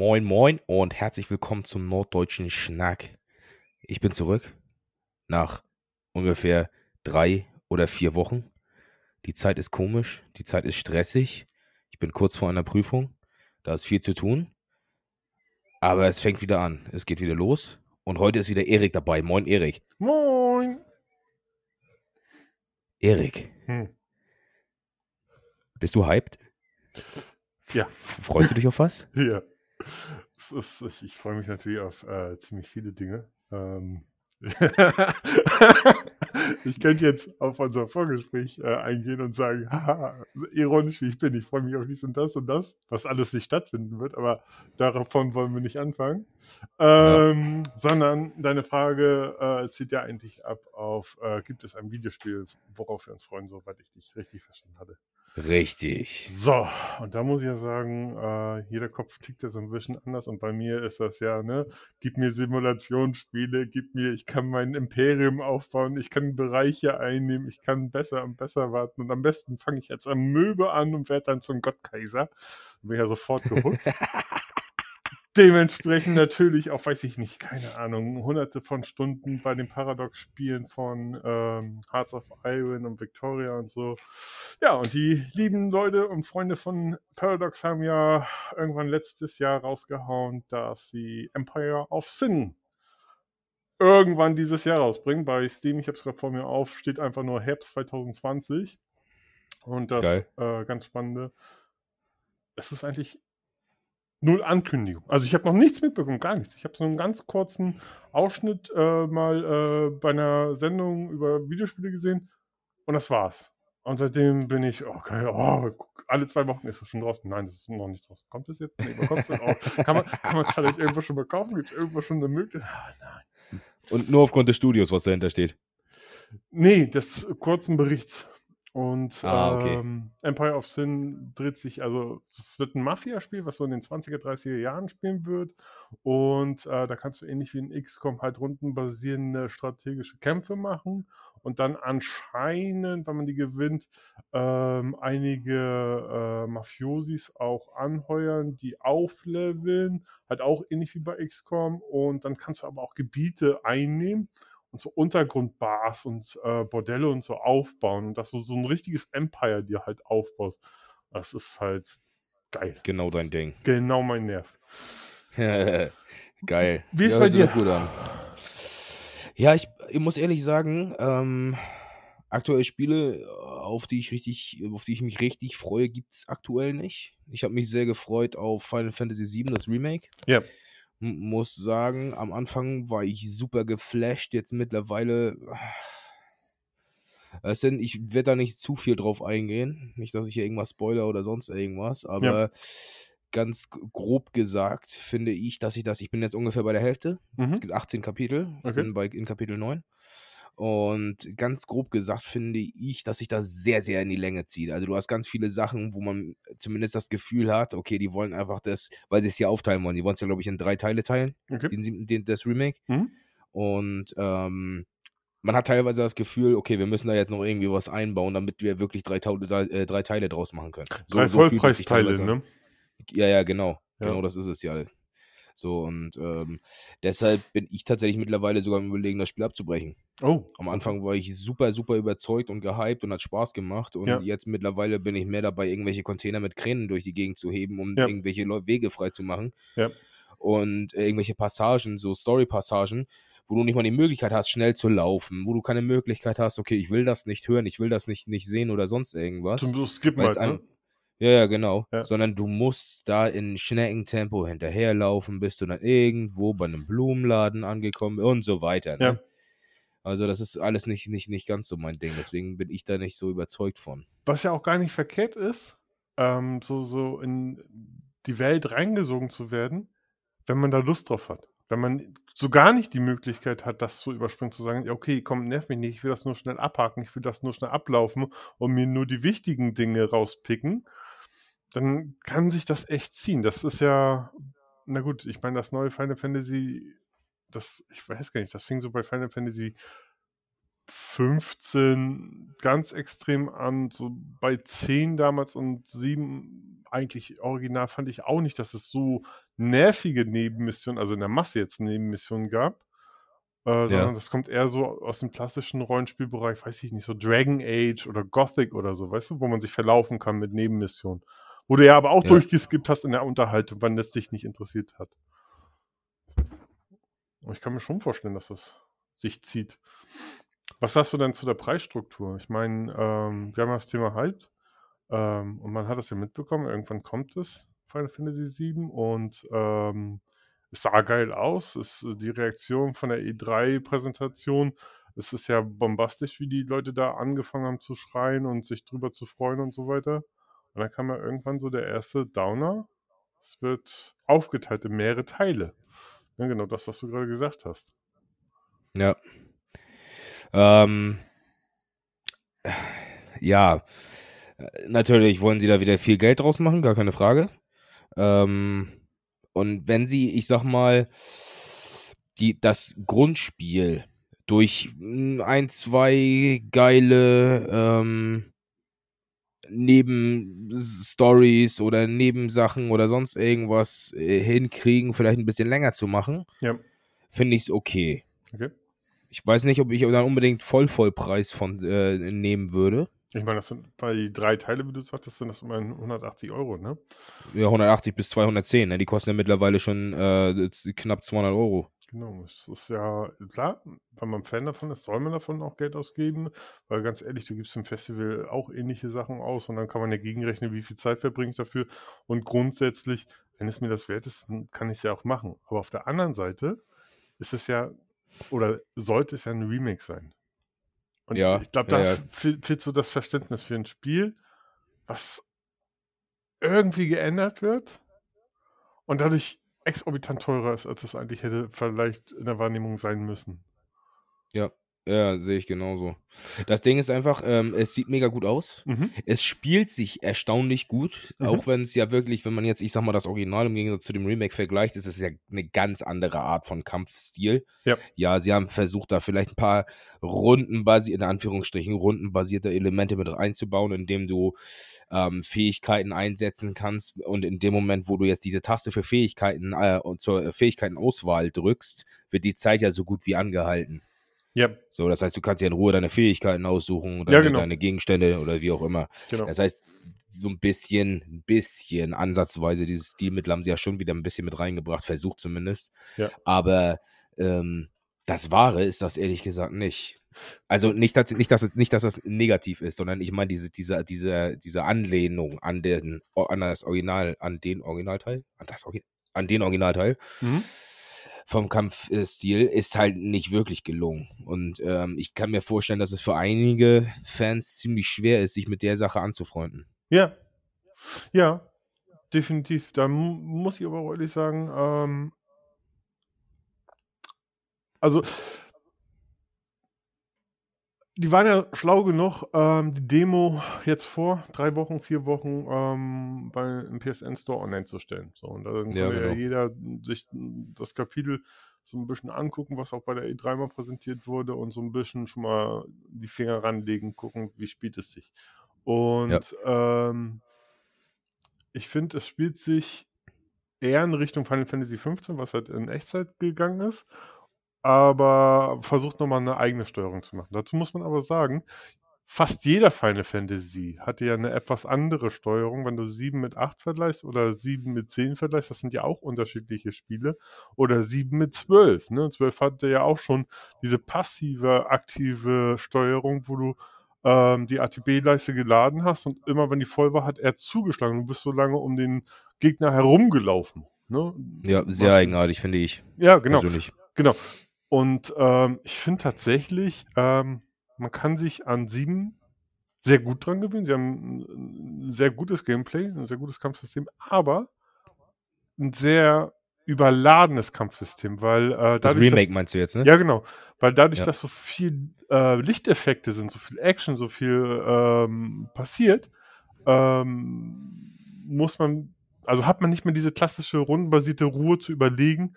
Moin, moin und herzlich willkommen zum Norddeutschen Schnack. Ich bin zurück nach ungefähr drei oder vier Wochen. Die Zeit ist komisch, die Zeit ist stressig. Ich bin kurz vor einer Prüfung. Da ist viel zu tun. Aber es fängt wieder an. Es geht wieder los. Und heute ist wieder Erik dabei. Moin, Erik. Moin. Erik. Hm. Bist du hyped? Ja. Freust du dich auf was? Ja. Ist, ich, ich freue mich natürlich auf äh, ziemlich viele Dinge. Ähm, ich könnte jetzt auf unser Vorgespräch äh, eingehen und sagen, haha, ironisch wie ich bin, ich freue mich auf dies und das und das, was alles nicht stattfinden wird, aber davon wollen wir nicht anfangen. Ähm, ja. Sondern deine Frage äh, zieht ja eigentlich ab auf, äh, gibt es ein Videospiel, worauf wir uns freuen, soweit ich dich richtig verstanden hatte. Richtig. So, und da muss ich ja sagen, äh, jeder Kopf tickt ja so ein bisschen anders und bei mir ist das ja, ne, gib mir Simulationsspiele, gib mir, ich kann mein Imperium aufbauen, ich kann Bereiche einnehmen, ich kann besser und besser warten und am besten fange ich jetzt am Möbe an und werde dann zum Gottkaiser. Bin ja sofort gehuckt. Dementsprechend natürlich auch, weiß ich nicht, keine Ahnung, hunderte von Stunden bei den Paradox-Spielen von ähm, Hearts of Iron und Victoria und so. Ja, und die lieben Leute und Freunde von Paradox haben ja irgendwann letztes Jahr rausgehauen, dass sie Empire of Sin irgendwann dieses Jahr rausbringen. Bei Steam, ich habe es gerade vor mir auf, steht einfach nur Herbst 2020. Und das äh, ganz Spannende, es ist eigentlich null Ankündigung. Also ich habe noch nichts mitbekommen, gar nichts. Ich habe so einen ganz kurzen Ausschnitt äh, mal äh, bei einer Sendung über Videospiele gesehen und das war's. Und seitdem bin ich, okay, oh, alle zwei Wochen ist es schon draußen. Nein, das ist noch nicht draußen. Kommt es jetzt? Nee, bekommst du auch. Kann man kann man es vielleicht irgendwo schon mal kaufen? Gibt es irgendwo schon eine Möglichkeit? Ah, nein. Und nur aufgrund des Studios, was dahinter steht? Nee, des kurzen Berichts. Und ah, okay. ähm, Empire of Sin dreht sich, also es wird ein Mafia-Spiel, was so in den 20er, 30er Jahren spielen wird. Und äh, da kannst du ähnlich wie in XCOM halt rundenbasierende strategische Kämpfe machen und dann anscheinend, wenn man die gewinnt, ähm, einige äh, Mafiosis auch anheuern, die aufleveln, halt auch ähnlich wie bei XCOM. Und dann kannst du aber auch Gebiete einnehmen und so Untergrundbars und äh, Bordelle und so aufbauen und dass du so ein richtiges Empire dir halt aufbaust. Das ist halt geil. Genau dein Ding. Genau mein Nerv. geil. Wie ist ja, bei dir? Gut an. Ja, ich, ich muss ehrlich sagen, ähm, aktuell Spiele, auf die ich richtig, auf die ich mich richtig freue, gibt es aktuell nicht. Ich habe mich sehr gefreut auf Final Fantasy VII, das Remake. Ja muss sagen, am Anfang war ich super geflasht. Jetzt mittlerweile. Es sind, ich werde da nicht zu viel drauf eingehen. Nicht, dass ich hier irgendwas spoiler oder sonst irgendwas, aber ja. ganz grob gesagt finde ich, dass ich das. Ich bin jetzt ungefähr bei der Hälfte. Mhm. Es gibt 18 Kapitel. Okay. Ich bin bei, in Kapitel 9. Und ganz grob gesagt finde ich, dass sich das sehr, sehr in die Länge zieht. Also du hast ganz viele Sachen, wo man zumindest das Gefühl hat, okay, die wollen einfach das, weil sie es ja aufteilen wollen. Die wollen es ja, glaube ich, in drei Teile teilen, okay. den, den, das Remake. Mhm. Und ähm, man hat teilweise das Gefühl, okay, wir müssen da jetzt noch irgendwie was einbauen, damit wir wirklich drei, äh, drei Teile draus machen können. So, drei so Vollpreisteile, ne? Ja, ja, genau. Ja. Genau das ist es ja. So, und ähm, deshalb bin ich tatsächlich mittlerweile sogar im Überlegen, das Spiel abzubrechen. Oh. Am Anfang war ich super, super überzeugt und gehypt und hat Spaß gemacht. Und ja. jetzt mittlerweile bin ich mehr dabei, irgendwelche Container mit Kränen durch die Gegend zu heben, um ja. irgendwelche Wege frei zu machen. Ja. Und äh, irgendwelche Passagen, so Story-Passagen, wo du nicht mal die Möglichkeit hast, schnell zu laufen, wo du keine Möglichkeit hast, okay, ich will das nicht hören, ich will das nicht, nicht sehen oder sonst irgendwas. Du skippen halt, ne? Ja, ja, genau. Ja. Sondern du musst da in Schneckentempo hinterherlaufen, bis du dann irgendwo bei einem Blumenladen angekommen und so weiter. Ne? Ja. Also das ist alles nicht, nicht, nicht ganz so mein Ding. Deswegen bin ich da nicht so überzeugt von. Was ja auch gar nicht verkehrt ist, ähm, so, so in die Welt reingesogen zu werden, wenn man da Lust drauf hat. Wenn man so gar nicht die Möglichkeit hat, das zu überspringen, zu sagen, ja, okay, komm, nerv mich nicht, ich will das nur schnell abhaken, ich will das nur schnell ablaufen und mir nur die wichtigen Dinge rauspicken dann kann sich das echt ziehen. Das ist ja, na gut, ich meine, das neue Final Fantasy, das, ich weiß gar nicht, das fing so bei Final Fantasy 15 ganz extrem an, so bei 10 damals und 7 eigentlich original fand ich auch nicht, dass es so nervige Nebenmissionen, also in der Masse jetzt Nebenmissionen gab. Äh, sondern ja. das kommt eher so aus dem klassischen Rollenspielbereich, weiß ich nicht, so Dragon Age oder Gothic oder so, weißt du, wo man sich verlaufen kann mit Nebenmissionen. Wo du ja aber auch ja. durchgeskippt hast in der Unterhaltung, wann das dich nicht interessiert hat. Ich kann mir schon vorstellen, dass das sich zieht. Was sagst du denn zu der Preisstruktur? Ich meine, ähm, wir haben das Thema Hyped ähm, und man hat das ja mitbekommen, irgendwann kommt es, Final Fantasy VII und ähm, es sah geil aus. Es, die Reaktion von der E3-Präsentation, es ist ja bombastisch, wie die Leute da angefangen haben zu schreien und sich drüber zu freuen und so weiter. Und dann kam ja irgendwann so der erste Downer. Es wird aufgeteilt in mehrere Teile. Ja, genau das, was du gerade gesagt hast. Ja. Ähm, ja, natürlich wollen sie da wieder viel Geld draus machen, gar keine Frage. Ähm, und wenn sie, ich sag mal, die, das Grundspiel durch hm, ein, zwei geile ähm, Nebenstories oder Nebensachen oder sonst irgendwas äh, hinkriegen, vielleicht ein bisschen länger zu machen, ja. finde ich es okay. okay. Ich weiß nicht, ob ich dann unbedingt Vollvollpreis von äh, nehmen würde. Ich meine, das sind bei die drei Teile, wie du sagtest, sind das immerhin 180 Euro, ne? Ja, 180 bis 210, ne? Die kosten ja mittlerweile schon äh, knapp 200 Euro. Genau, es ist ja klar, wenn man Fan davon ist, soll man davon auch Geld ausgeben, weil ganz ehrlich, du gibst im Festival auch ähnliche Sachen aus und dann kann man ja gegenrechnen, wie viel Zeit verbringe ich dafür. Und grundsätzlich, wenn es mir das wert ist, dann kann ich es ja auch machen. Aber auf der anderen Seite ist es ja, oder sollte es ja ein Remake sein. Und ja, ich glaube, da ja, ja. fehlt so das Verständnis für ein Spiel, was irgendwie geändert wird und dadurch exorbitant teurer ist, als es eigentlich hätte vielleicht in der Wahrnehmung sein müssen. Ja, ja, sehe ich genauso. Das Ding ist einfach, ähm, es sieht mega gut aus. Mhm. Es spielt sich erstaunlich gut, mhm. auch wenn es ja wirklich, wenn man jetzt, ich sag mal, das Original im Gegensatz zu dem Remake vergleicht, ist es ja eine ganz andere Art von Kampfstil. Ja, ja sie haben versucht, da vielleicht ein paar rundenbasierte, in Anführungsstrichen, rundenbasierte Elemente mit einzubauen, indem du ähm, Fähigkeiten einsetzen kannst und in dem Moment, wo du jetzt diese Taste für Fähigkeiten äh, zur Fähigkeitenauswahl drückst, wird die Zeit ja so gut wie angehalten. Ja. So, das heißt, du kannst ja in Ruhe deine Fähigkeiten aussuchen oder ja, genau. deine Gegenstände oder wie auch immer. Genau. Das heißt, so ein bisschen, ein bisschen ansatzweise dieses Stilmittel haben sie ja schon wieder ein bisschen mit reingebracht, versucht zumindest. Ja. Aber ähm, das Wahre ist das ehrlich gesagt nicht. Also nicht, dass, nicht, dass, nicht, dass das negativ ist, sondern ich meine diese, diese, diese, diese Anlehnung an, den, an das Original, an den Originalteil, an, das, an den Originalteil. Mhm vom Kampfstil ist halt nicht wirklich gelungen. Und ähm, ich kann mir vorstellen, dass es für einige Fans ziemlich schwer ist, sich mit der Sache anzufreunden. Ja. Ja, definitiv. Da muss ich aber ehrlich sagen, ähm, also die waren ja schlau genug, ähm, die Demo jetzt vor drei Wochen, vier Wochen ähm, bei, im PSN Store online zu stellen. So, und dann ja, kann genau. ja jeder sich das Kapitel so ein bisschen angucken, was auch bei der E3 mal präsentiert wurde und so ein bisschen schon mal die Finger ranlegen, gucken, wie spielt es sich. Und ja. ähm, ich finde, es spielt sich eher in Richtung Final Fantasy XV, was halt in Echtzeit gegangen ist aber versucht nochmal eine eigene Steuerung zu machen. Dazu muss man aber sagen, fast jeder Final Fantasy hatte ja eine etwas andere Steuerung. Wenn du 7 mit 8 vergleichst oder 7 mit 10 vergleichst, das sind ja auch unterschiedliche Spiele. Oder 7 mit 12. Ne? 12 hatte ja auch schon diese passive, aktive Steuerung, wo du ähm, die ATB-Leiste geladen hast und immer, wenn die voll war, hat er zugeschlagen. Du bist so lange um den Gegner herumgelaufen. Ne? Ja, sehr Was, eigenartig, finde ich. Ja, genau. Persönlich. Genau. Und ähm, ich finde tatsächlich, ähm, man kann sich an sieben sehr gut dran gewöhnen. Sie haben ein sehr gutes Gameplay, ein sehr gutes Kampfsystem, aber ein sehr überladenes Kampfsystem, weil äh, das Remake dass, meinst du jetzt, ne? Ja, genau, weil dadurch, ja. dass so viel äh, Lichteffekte sind, so viel Action, so viel ähm, passiert, ähm, muss man Also hat man nicht mehr diese klassische rundenbasierte Ruhe zu überlegen,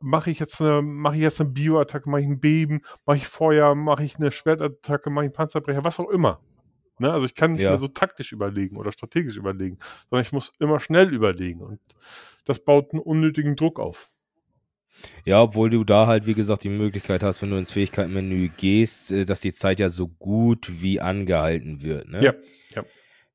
mache ich jetzt eine, mache ich jetzt eine Bioattacke, mache ich ein Beben, mache ich Feuer, mache ich eine Schwertattacke, mache ich einen Panzerbrecher, was auch immer. Ne? Also ich kann nicht ja. mehr so taktisch überlegen oder strategisch überlegen, sondern ich muss immer schnell überlegen und das baut einen unnötigen Druck auf. Ja, obwohl du da halt, wie gesagt, die Möglichkeit hast, wenn du ins Fähigkeitenmenü gehst, äh, dass die Zeit ja so gut wie angehalten wird. Ne? Ja, ja.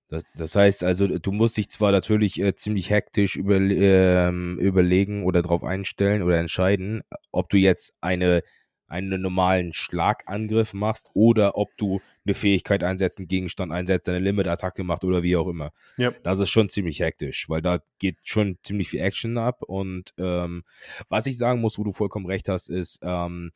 Das, das, heißt also, du musst dich zwar natürlich äh, ziemlich hektisch über, ähm, überlegen oder darauf einstellen oder entscheiden, ob du jetzt eine, einen normalen Schlagangriff machst oder ob du eine Fähigkeit einsetzt, einen Gegenstand einsetzt, eine Limit-Attacke macht oder wie auch immer. Ja. Das ist schon ziemlich hektisch, weil da geht schon ziemlich viel Action ab. Und ähm, was ich sagen muss, wo du vollkommen recht hast, ist, ähm,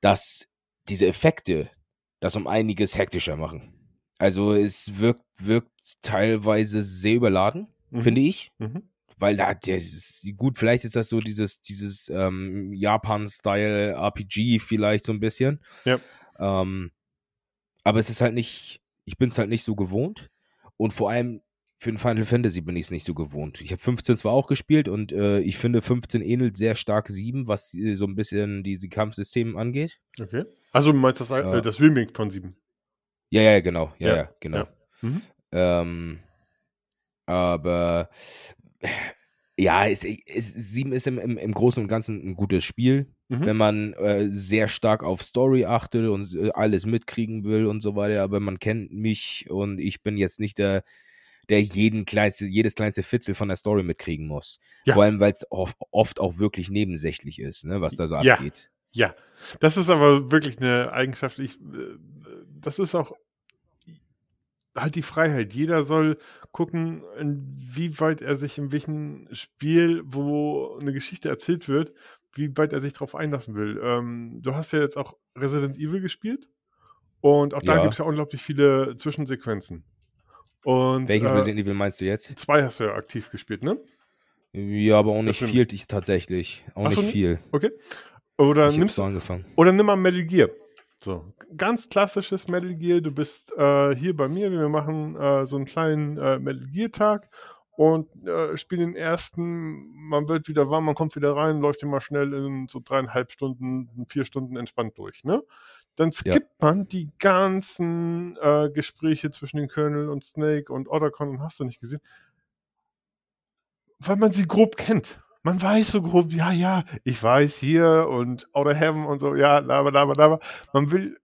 dass diese Effekte das um einiges hektischer machen. Also es wirkt, wirkt teilweise sehr überladen, mhm. finde ich. Mhm. Weil da, der ist, gut, vielleicht ist das so dieses, dieses ähm, Japan-Style RPG vielleicht so ein bisschen. Ja. Ähm, aber es ist halt nicht, ich bin es halt nicht so gewohnt. Und vor allem für ein Final Fantasy bin ich es nicht so gewohnt. Ich habe 15 zwar auch gespielt und äh, ich finde 15 ähnelt sehr stark 7, was äh, so ein bisschen diese Kampfsysteme angeht. Okay. Also du meinst das, äh, das Remake von 7? Ja, ja, genau. Ja, ja, ja genau. Ja. Mhm. Ähm, aber ja, es, es, 7 ist im, im, im Großen und Ganzen ein gutes Spiel. Mhm. Wenn man äh, sehr stark auf Story achtet und äh, alles mitkriegen will und so weiter, aber man kennt mich und ich bin jetzt nicht der, der jeden kleinste, jedes kleinste Fitzel von der Story mitkriegen muss. Ja. Vor allem, weil es oft, oft, auch wirklich nebensächlich ist, ne, was da so ja. abgeht. Ja, das ist aber wirklich eine Eigenschaft. Ich, äh, das ist auch halt die Freiheit. Jeder soll gucken, inwieweit er sich in welchem Spiel, wo eine Geschichte erzählt wird, wie weit er sich darauf einlassen will. Ähm, du hast ja jetzt auch Resident Evil gespielt und auch da ja. gibt es ja unglaublich viele Zwischensequenzen. Und, Welches äh, Resident Evil meinst du jetzt? Zwei hast du ja aktiv gespielt, ne? Ja, aber auch nicht viel tatsächlich. Auch Ach nicht viel. Okay. Oder ich nimmst so angefangen. Oder nimm mal Metal Gear. So, ganz klassisches Metal Gear. Du bist äh, hier bei mir. Wir machen äh, so einen kleinen äh, Metal Gear Tag und äh, spielen den ersten. Man wird wieder warm, man kommt wieder rein, läuft immer schnell in so dreieinhalb Stunden, vier Stunden entspannt durch. Ne? Dann skippt ja. man die ganzen äh, Gespräche zwischen den Colonel und Snake und Otacon und hast du nicht gesehen, weil man sie grob kennt man weiß so grob, ja, ja, ich weiß hier und Outer Heaven und so, ja, aber, aber, aber. Man will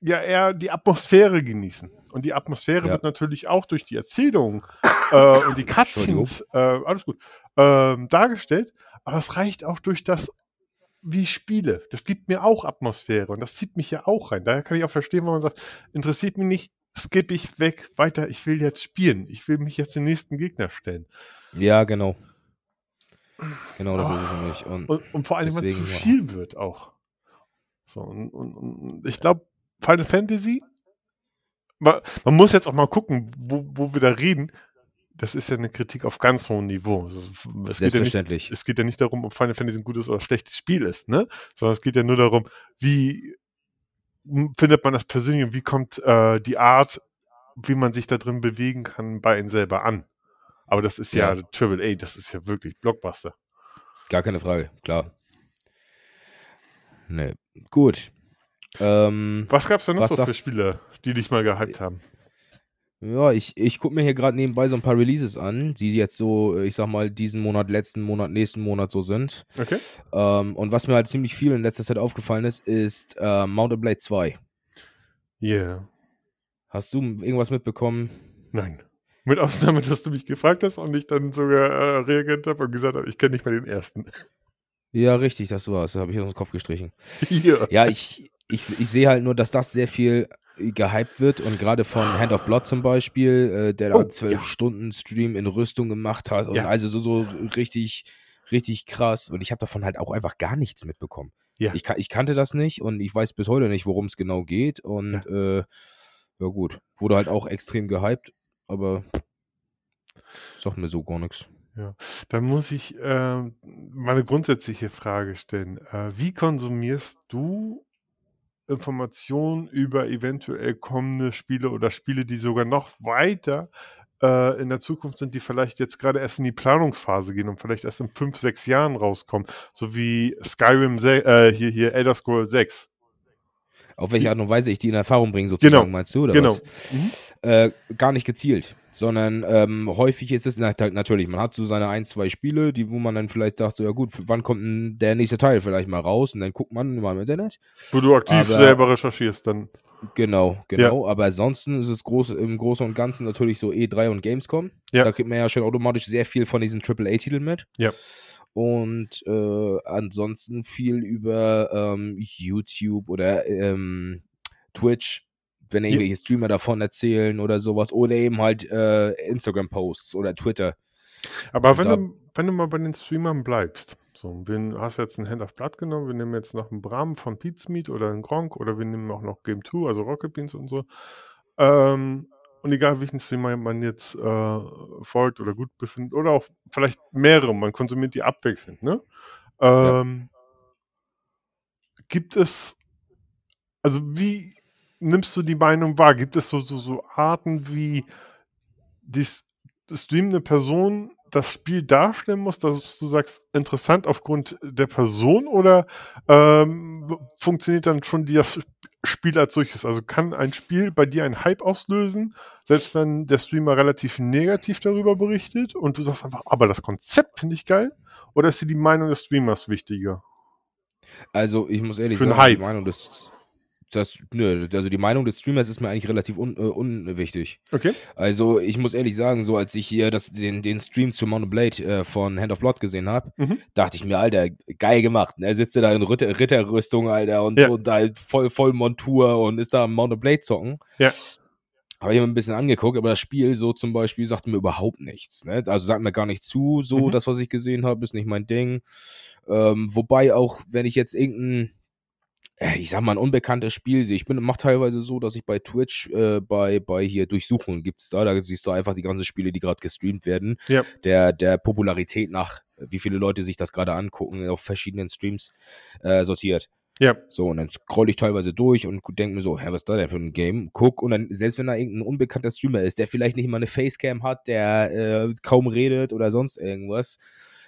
ja eher die Atmosphäre genießen. Und die Atmosphäre ja. wird natürlich auch durch die Erzählung äh, und die Cutscenes, äh, alles gut, äh, dargestellt. Aber es reicht auch durch das, wie ich spiele. Das gibt mir auch Atmosphäre und das zieht mich ja auch rein. Daher kann ich auch verstehen, wenn man sagt, interessiert mich nicht, skippe ich weg, weiter, ich will jetzt spielen. Ich will mich jetzt den nächsten Gegner stellen. Ja, genau. Genau, das ist es nämlich. Und, und, und vor allem, wenn es zu viel ja. wird auch. So, und, und, ich glaube, Final Fantasy, man, man, muss jetzt auch mal gucken, wo, wo wir da reden. Das ist ja eine Kritik auf ganz hohem Niveau. Es Selbstverständlich. Geht ja nicht, es geht ja nicht darum, ob Final Fantasy ein gutes oder schlechtes Spiel ist, ne? Sondern es geht ja nur darum, wie findet man das persönlich und wie kommt äh, die Art, wie man sich da drin bewegen kann, bei ihnen selber an. Aber das ist ja, ja Triple A, das ist ja wirklich Blockbuster. Gar keine Frage, klar. Ne, gut. Ähm, was gab es denn noch so für Spiele, die dich mal gehypt haben? Ja, ich, ich gucke mir hier gerade nebenbei so ein paar Releases an, die jetzt so, ich sag mal, diesen Monat, letzten Monat, nächsten Monat so sind. Okay. Ähm, und was mir halt ziemlich viel in letzter Zeit aufgefallen ist, ist äh, Mountain Blade 2. Yeah. Hast du irgendwas mitbekommen? Nein. Mit Ausnahme, dass du mich gefragt hast und ich dann sogar äh, reagiert habe und gesagt habe, ich kenne nicht mehr den ersten. Ja, richtig, das war's. Das habe ich aus dem Kopf gestrichen. Ja, ja ich, ich, ich sehe halt nur, dass das sehr viel gehypt wird und gerade von Hand of Blood zum Beispiel, äh, der oh, da zwölf ja. Stunden Stream in Rüstung gemacht hat und ja. also so, so richtig, richtig krass und ich habe davon halt auch einfach gar nichts mitbekommen. Ja. Ich, ich kannte das nicht und ich weiß bis heute nicht, worum es genau geht und ja. Äh, ja gut, wurde halt auch extrem gehypt aber sagt mir so gar nichts. Ja, dann muss ich äh, mal eine grundsätzliche Frage stellen. Äh, wie konsumierst du Informationen über eventuell kommende Spiele oder Spiele, die sogar noch weiter äh, in der Zukunft sind, die vielleicht jetzt gerade erst in die Planungsphase gehen und vielleicht erst in fünf, sechs Jahren rauskommen. So wie Skyrim, äh, hier, hier Elder Scrolls 6. Auf welche Art und Weise ich die in Erfahrung bringe, sozusagen, genau. meinst du? Oder genau. Mhm. Äh, gar nicht gezielt, sondern ähm, häufig ist es, na, natürlich, man hat so seine ein, zwei Spiele, die, wo man dann vielleicht sagt, so, ja gut, wann kommt denn der nächste Teil vielleicht mal raus und dann guckt man mal im Internet. Wo du aktiv Aber, selber recherchierst dann. Genau, genau. Ja. Aber ansonsten ist es groß, im Großen und Ganzen natürlich so E3 und Gamescom. Ja. Da kriegt man ja schon automatisch sehr viel von diesen AAA-Titeln mit. Ja. Und äh, ansonsten viel über ähm, YouTube oder ähm, Twitch, wenn irgendwelche Streamer davon erzählen oder sowas. Oder eben halt äh, Instagram-Posts oder Twitter. Aber wenn du, wenn du mal bei den Streamern bleibst, so, wir hast jetzt ein Hand of Blood genommen, wir nehmen jetzt noch einen Bram von Pizmeet oder einen Gronk oder wir nehmen auch noch Game 2, also Rocket Beans und so. Ähm, und egal welchen Streamer man jetzt äh, folgt oder gut befindet, oder auch vielleicht mehrere, man konsumiert die abwechselnd, ne? Ähm, ja. Gibt es, also wie nimmst du die Meinung wahr? Gibt es so, so, so Arten, wie die streamende Person das Spiel darstellen muss, dass du sagst, interessant aufgrund der Person oder ähm, funktioniert dann schon das Spiel als solches? Also kann ein Spiel bei dir einen Hype auslösen, selbst wenn der Streamer relativ negativ darüber berichtet und du sagst einfach, aber das Konzept finde ich geil? Oder ist dir die Meinung des Streamers wichtiger? Also ich muss ehrlich Für sagen, Hype. die Meinung des das, nö, also die Meinung des Streamers ist mir eigentlich relativ un, äh, unwichtig. Okay. Also ich muss ehrlich sagen, so als ich hier das, den, den Stream zu Mount Blade äh, von Hand of Blood gesehen habe, mhm. dachte ich mir, Alter, geil gemacht. Er sitzt da in Ritter, Ritterrüstung, Alter, und, ja. und halt voll, voll Montur und ist da am Mount Blade zocken. Ja. Habe ich mir ein bisschen angeguckt, aber das Spiel so zum Beispiel sagt mir überhaupt nichts. Ne? Also sagt mir gar nicht zu, so mhm. das, was ich gesehen habe, ist nicht mein Ding. Ähm, wobei auch, wenn ich jetzt irgendein ich sag mal, ein unbekanntes Spiel sehe. Ich bin mach teilweise so, dass ich bei Twitch, äh, bei, bei hier Durchsuchungen gibt's da, da siehst du einfach die ganzen Spiele, die gerade gestreamt werden. Ja. Der, der Popularität nach, wie viele Leute sich das gerade angucken, auf verschiedenen Streams äh, sortiert. Ja. So, und dann scroll ich teilweise durch und denke mir so, hä, was ist da denn für ein Game? Guck, und dann, selbst wenn da irgendein unbekannter Streamer ist, der vielleicht nicht mal eine Facecam hat, der äh, kaum redet oder sonst irgendwas,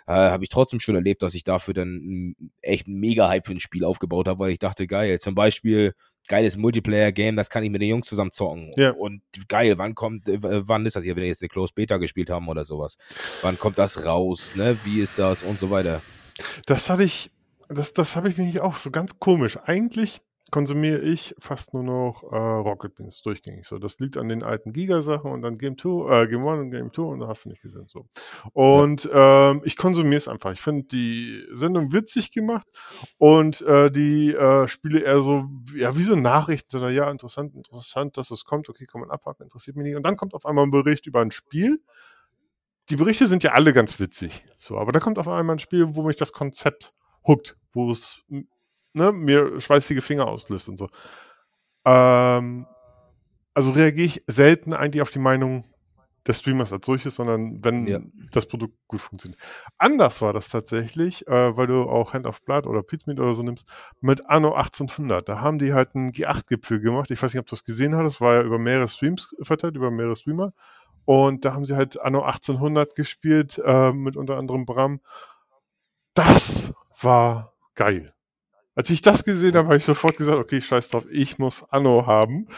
äh, habe ich trotzdem schon erlebt, dass ich dafür dann echt einen Mega-Hype für ein Spiel aufgebaut habe, weil ich dachte, geil, zum Beispiel geiles Multiplayer-Game, das kann ich mit den Jungs zusammen zocken. Ja. Und geil, wann kommt, äh, wann ist das hier, wenn wir jetzt eine Closed Beta gespielt haben oder sowas? Wann kommt das raus, ne? Wie ist das und so weiter? Das hatte ich, das, das habe ich mir auch so ganz komisch. Eigentlich konsumiere ich fast nur noch äh, Rocket Beans durchgängig. So, das liegt an den alten Giga-Sachen und dann Game 2, äh, Game 1 und Game 2 und da hast du nicht gesehen. So. Und ja. ähm, ich konsumiere es einfach. Ich finde die Sendung witzig gemacht und äh, die äh, Spiele eher so, ja, wie so Nachrichten, oder ja, interessant, interessant, dass es kommt, okay, kann man abhaken, interessiert mich nicht. Und dann kommt auf einmal ein Bericht über ein Spiel. Die Berichte sind ja alle ganz witzig. So, aber da kommt auf einmal ein Spiel, wo mich das Konzept huckt, wo es ne, mir schweißige Finger auslöst und so. Ähm, also reagiere ich selten eigentlich auf die Meinung des Streamers als solches, sondern wenn ja. das Produkt gut funktioniert. Anders war das tatsächlich, äh, weil du auch Hand of Blood oder Pizmeet oder so nimmst, mit Anno 1800. Da haben die halt einen G8-Gipfel gemacht. Ich weiß nicht, ob du das gesehen hast. Das war ja über mehrere Streams verteilt, über mehrere Streamer. Und da haben sie halt Anno 1800 gespielt, äh, mit unter anderem Bram. Das war geil. Als ich das gesehen habe, habe ich sofort gesagt, okay, scheiß drauf, ich muss Anno haben.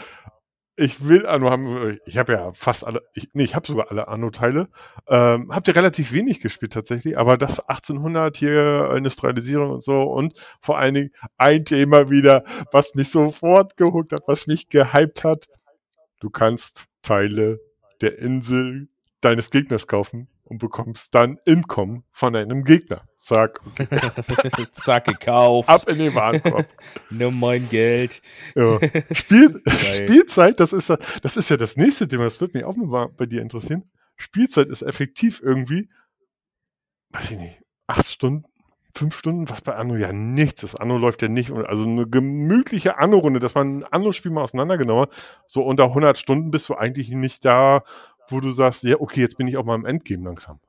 Ich will Anno haben. Ich habe ja fast alle, ich, nee, ich habe sogar alle Anno-Teile. Ähm, habt ihr relativ wenig gespielt tatsächlich, aber das 1800 hier, Industrialisierung und so und vor allen Dingen ein Thema wieder, was mich sofort gehuckt hat, was mich gehypt hat. Du kannst Teile der Insel deines Gegners kaufen und bekommst dann Income von einem Gegner. Zack. Zack, gekauft. Ab in den Warenkorb. Nur mein Geld. Ja. Spiel, Spielzeit, das ist, das ist ja das nächste Thema, das würde mich auch mal bei dir interessieren. Spielzeit ist effektiv irgendwie, weiß ich nicht, acht Stunden, fünf Stunden, was bei Anno ja nichts ist. Anno läuft ja nicht, also eine gemütliche Anno-Runde, dass man ein Anno-Spiel mal auseinandergenommen so unter 100 Stunden bist du eigentlich nicht da, wo du sagst, ja, okay, jetzt bin ich auch mal im Endgame langsam.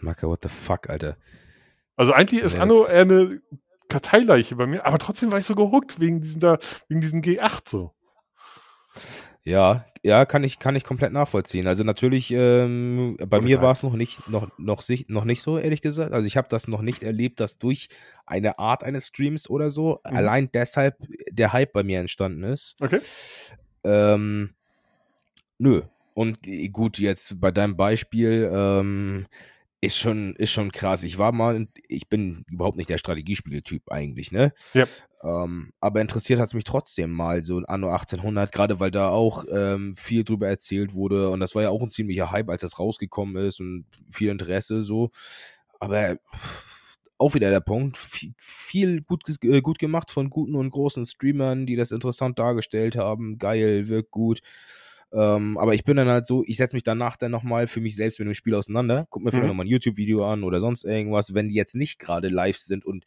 Maka, what the fuck, Alter. Also eigentlich ist Anno eher eine Karteileiche bei mir, aber trotzdem war ich so gehuckt wegen diesen, da, wegen diesen G8 so. Ja, ja, kann ich, kann ich komplett nachvollziehen. Also natürlich, ähm, bei Oder mir war es noch nicht, noch, noch, sich- noch nicht so, ehrlich gesagt. Also ich habe das noch nicht erlebt, dass durch eine Art eines Streams oder so Mhm. allein deshalb der Hype bei mir entstanden ist. Okay. Ähm, nö. Und gut, jetzt bei deinem Beispiel ähm, ist schon, ist schon krass. Ich war mal, ich bin überhaupt nicht der Strategiespieletyp eigentlich, ne? Ja. Ähm, aber interessiert hat es mich trotzdem mal, so Anno 1800, gerade weil da auch ähm, viel drüber erzählt wurde und das war ja auch ein ziemlicher Hype, als das rausgekommen ist und viel Interesse so. Aber auch wieder der Punkt, viel, viel gut, äh, gut gemacht von guten und großen Streamern, die das interessant dargestellt haben. Geil, wirkt gut. Ähm, aber ich bin dann halt so, ich setze mich danach dann nochmal für mich selbst mit dem Spiel auseinander, guck mir vielleicht Mhm. nochmal ein YouTube-Video an oder sonst irgendwas, wenn die jetzt nicht gerade live sind und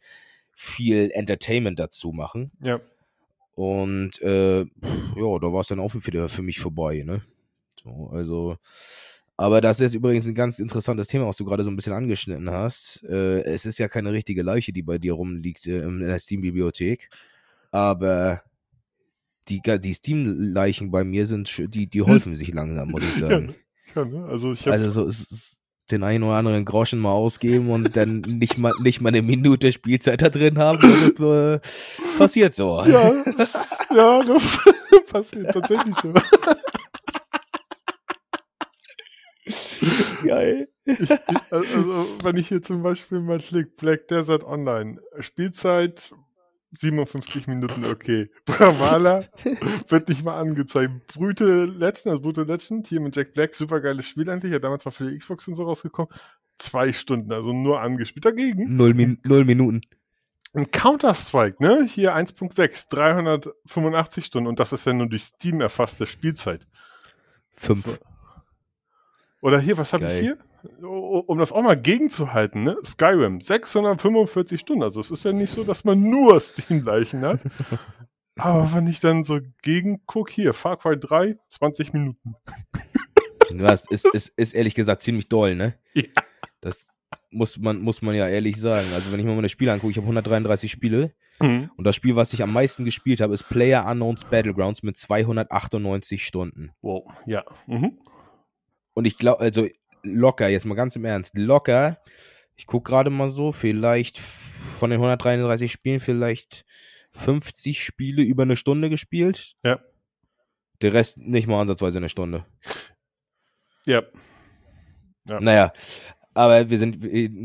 viel Entertainment dazu machen. Ja. Und äh, pff, ja, da war es dann auch wieder für mich vorbei, ne? So, also, aber das ist übrigens ein ganz interessantes Thema, was du gerade so ein bisschen angeschnitten hast. Äh, es ist ja keine richtige Leiche, die bei dir rumliegt äh, in der Steam-Bibliothek. Aber die, die Steam-Leichen bei mir sind, die, die häufen sich langsam, muss ich sagen. Ja, ne? Also ich Also so ist den einen oder anderen Groschen mal ausgeben und dann nicht mal, nicht mal eine Minute Spielzeit da drin haben. Das, äh, passiert so. ja, das, ja, das passiert tatsächlich schon. Geil. Ich, also, wenn ich hier zum Beispiel mal klick, Black Desert Online, Spielzeit 57 Minuten, okay. Bravala wird nicht mal angezeigt. Brüte Legend, also Brüte Legend, hier mit Jack Black, super geiles Spiel eigentlich, ja damals mal für die Xbox und so rausgekommen. Zwei Stunden, also nur angespielt. Dagegen Null, Min null Minuten. ein Counter-Strike, ne? Hier 1.6, 385 Stunden und das ist ja nur durch Steam erfasste Spielzeit. Fünf. So. Oder hier, was habe ich hier? Um das auch mal gegenzuhalten, ne? Skyrim, 645 Stunden. Also es ist ja nicht so, dass man nur Steam-Leichen hat. Aber wenn ich dann so gegenguck, hier, Far Cry 3, 20 Minuten. Das ist, ist, ist ehrlich gesagt ziemlich doll, ne? Ja. Das muss man, muss man ja ehrlich sagen. Also wenn ich mir meine Spiele angucke, ich habe 133 Spiele Mhm. und das Spiel, was ich am meisten gespielt habe, ist Player Unknowns Battlegrounds mit 298 Stunden. Wow, ja. Mhm. Und ich glaube, also locker, jetzt mal ganz im Ernst, locker, ich gucke gerade mal so, vielleicht von den 133 Spielen vielleicht 50 Spiele über eine Stunde gespielt. Ja. Der Rest nicht mal ansatzweise eine Stunde. Ja. Ja. Naja, aber wir sind,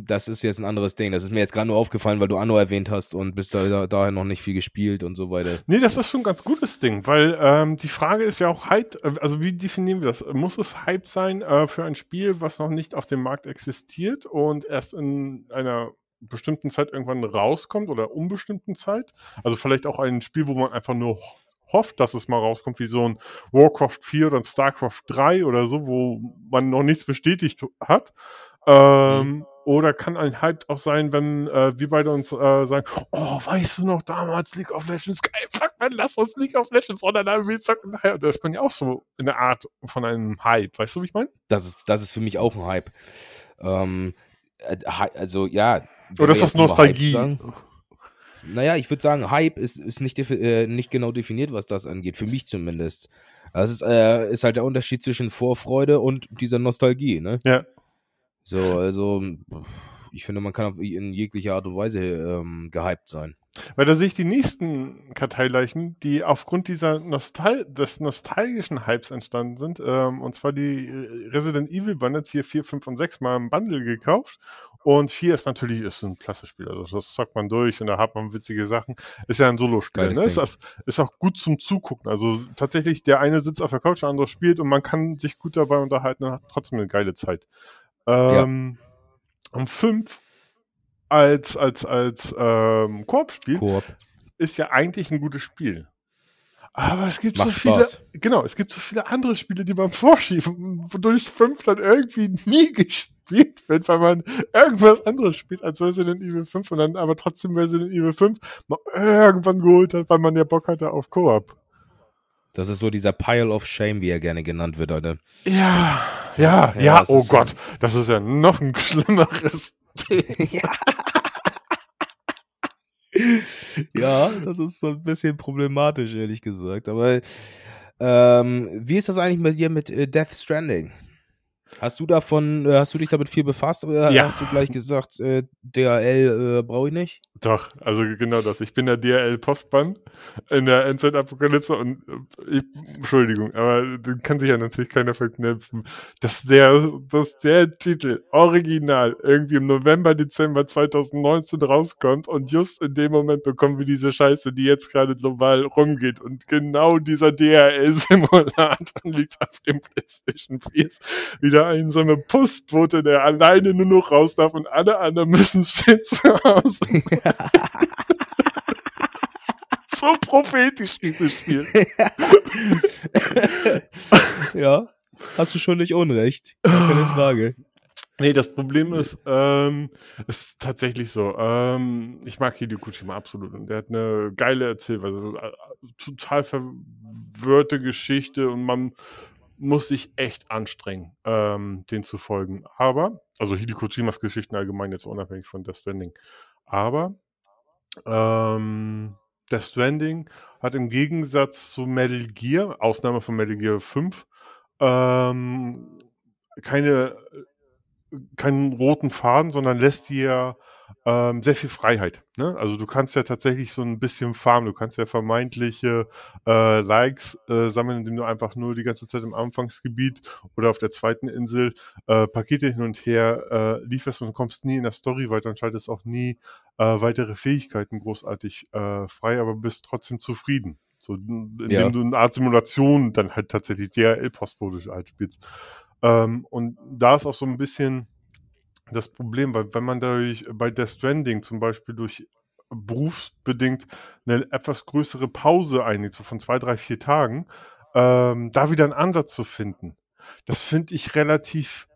das ist jetzt ein anderes Ding. Das ist mir jetzt gerade nur aufgefallen, weil du Anno erwähnt hast und bist da, da daher noch nicht viel gespielt und so weiter. Nee, das ist schon ein ganz gutes Ding, weil ähm, die Frage ist ja auch Hype, äh, also wie definieren wir das? Muss es Hype sein äh, für ein Spiel, was noch nicht auf dem Markt existiert und erst in einer bestimmten Zeit irgendwann rauskommt oder unbestimmten Zeit? Also vielleicht auch ein Spiel, wo man einfach nur ho- hofft, dass es mal rauskommt, wie so ein Warcraft 4 oder ein StarCraft 3 oder so, wo man noch nichts bestätigt hat. Ähm, Oder kann ein Hype auch sein, wenn äh, wir beide uns äh, sagen, oh, weißt du noch damals League of Legends, geil, fuck man, lass uns League of Legends online, wir zocken. Das ist man ja auch so in der Art von einem Hype, weißt du, wie ich meine? Das ist, das ist für mich auch ein Hype. Ähm, äh, also ja. Oder ist das Nostalgie? Naja, ich würde sagen, Hype ist, ist nicht, äh, nicht genau definiert, was das angeht. Für mich zumindest. Das ist, äh, ist halt der Unterschied zwischen Vorfreude und dieser Nostalgie, ne? Ja. So, also ich finde, man kann in jeglicher Art und Weise ähm, gehypt sein. Weil da sehe ich die nächsten Karteileichen, die aufgrund dieser Nostal des nostalgischen Hypes entstanden sind. Ähm, und zwar die äh, Resident Evil Bundles hier 4, 5 und 6 mal im Bundle gekauft. Und 4 ist natürlich ist ein klasse Spiel. Also das zockt man durch und da hat man witzige Sachen. Ist ja ein Solospiel. Ne? Ist, ist auch gut zum Zugucken. Also tatsächlich, der eine sitzt auf der Couch, der andere spielt und man kann sich gut dabei unterhalten und hat trotzdem eine geile Zeit. Ähm, Um 5 als, als, als ähm, Koop-Spiel Koop. ist ja eigentlich ein gutes Spiel. Aber es gibt Macht so viele, Spaß. genau, es gibt so viele andere Spiele, die man vorschieben, wodurch fünf dann irgendwie nie gespielt wird, weil man irgendwas anderes spielt als Resident Evil 5 und dann aber trotzdem Resident Evil 5 mal irgendwann geholt hat, weil man ja Bock hatte auf Koop. Das ist so dieser Pile of Shame, wie er gerne genannt wird, Alter. Ja, ja, ja, Ja, oh Gott, das ist ja noch ein schlimmeres Ding. ja, das ist so ein bisschen problematisch, ehrlich gesagt. Aber Ähm, wie ist das eigentlich mit dir mit äh, Death Stranding? Hast du davon, äh, hast du dich damit viel befasst oder ja. hast du gleich gesagt, äh, DHL äh, brauche ich nicht? Doch, also genau das. Ich bin der DHL-Postmann in der Endzeit-Apokalypse und äh, ich, Entschuldigung, aber den kann sich ja natürlich keiner verknüpfen, dass der, dass der Titel original irgendwie im November, Dezember 2019 rauskommt und just in dem Moment bekommen wir diese Scheiße, die jetzt gerade global rumgeht und genau dieser DHL-Simulator liegt auf dem PlayStation 4 wieder einsame Postbote, der alleine nur noch raus darf und alle anderen müssen zu Hause. so prophetisch, dieses Spiel. ja, hast du schon nicht Unrecht. Keine Frage. Nee, das Problem ist, ähm, ist tatsächlich so. Ähm, ich mag Hideo Kojima absolut und der hat eine geile Erzählweise, äh, total verwirrte Geschichte und man muss sich echt anstrengen, ähm, den zu folgen. Aber, also Hideo Kojimas Geschichten allgemein jetzt unabhängig von Death Stranding. Aber ähm, Death Stranding hat im Gegensatz zu Metal Gear, Ausnahme von Metal Gear 5, ähm, keine, keinen roten Faden, sondern lässt dir ähm, sehr viel Freiheit. Ne? Also du kannst ja tatsächlich so ein bisschen farmen, du kannst ja vermeintliche äh, Likes äh, sammeln, indem du einfach nur die ganze Zeit im Anfangsgebiet oder auf der zweiten Insel äh, Pakete hin und her äh, lieferst und kommst nie in der Story weiter und schaltest auch nie äh, weitere Fähigkeiten großartig äh, frei, aber bist trotzdem zufrieden. So, indem ja. du eine Art Simulation dann halt tatsächlich DRL-Postbote halt spielst. Ähm, und da ist auch so ein bisschen das Problem, weil wenn man dadurch bei Death Stranding zum Beispiel durch berufsbedingt eine etwas größere Pause einlegt, so von zwei, drei, vier Tagen, ähm, da wieder einen Ansatz zu finden, das finde ich relativ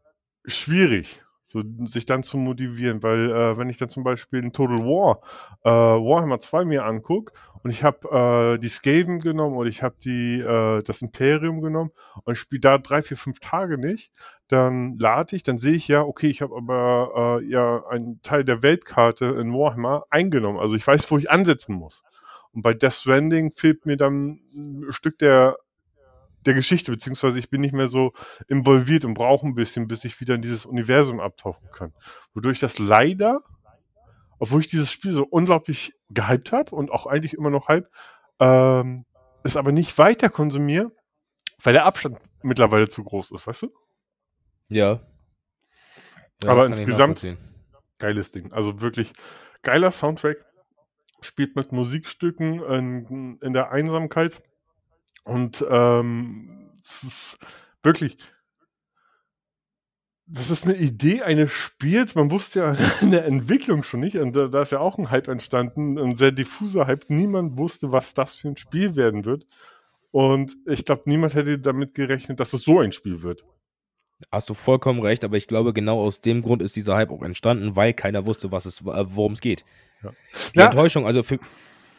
schwierig so sich dann zu motivieren, weil äh, wenn ich dann zum Beispiel in Total War äh, Warhammer 2 mir angucke und ich habe äh, die Skaven genommen oder ich habe die äh, das Imperium genommen und spiele da drei, vier, fünf Tage nicht, dann lade ich, dann sehe ich ja, okay, ich habe aber äh, ja einen Teil der Weltkarte in Warhammer eingenommen, also ich weiß, wo ich ansetzen muss. Und bei Death Stranding fehlt mir dann ein Stück der der Geschichte, beziehungsweise ich bin nicht mehr so involviert und brauche ein bisschen, bis ich wieder in dieses Universum abtauchen kann. Wodurch das leider, obwohl ich dieses Spiel so unglaublich gehypt habe und auch eigentlich immer noch hype, ähm, es aber nicht weiter konsumiere, weil der Abstand mittlerweile zu groß ist, weißt du? Ja. ja aber insgesamt geiles Ding. Also wirklich geiler Soundtrack. Spielt mit Musikstücken in, in der Einsamkeit und ähm, es ist wirklich, das ist eine Idee eines Spiels. Man wusste ja in der Entwicklung schon nicht, und da, da ist ja auch ein Hype entstanden, ein sehr diffuser Hype. Niemand wusste, was das für ein Spiel werden wird. Und ich glaube, niemand hätte damit gerechnet, dass es so ein Spiel wird. Hast du vollkommen recht, aber ich glaube, genau aus dem Grund ist dieser Hype auch entstanden, weil keiner wusste, was es, worum es geht. Ja. Die ja. Enttäuschung, also für,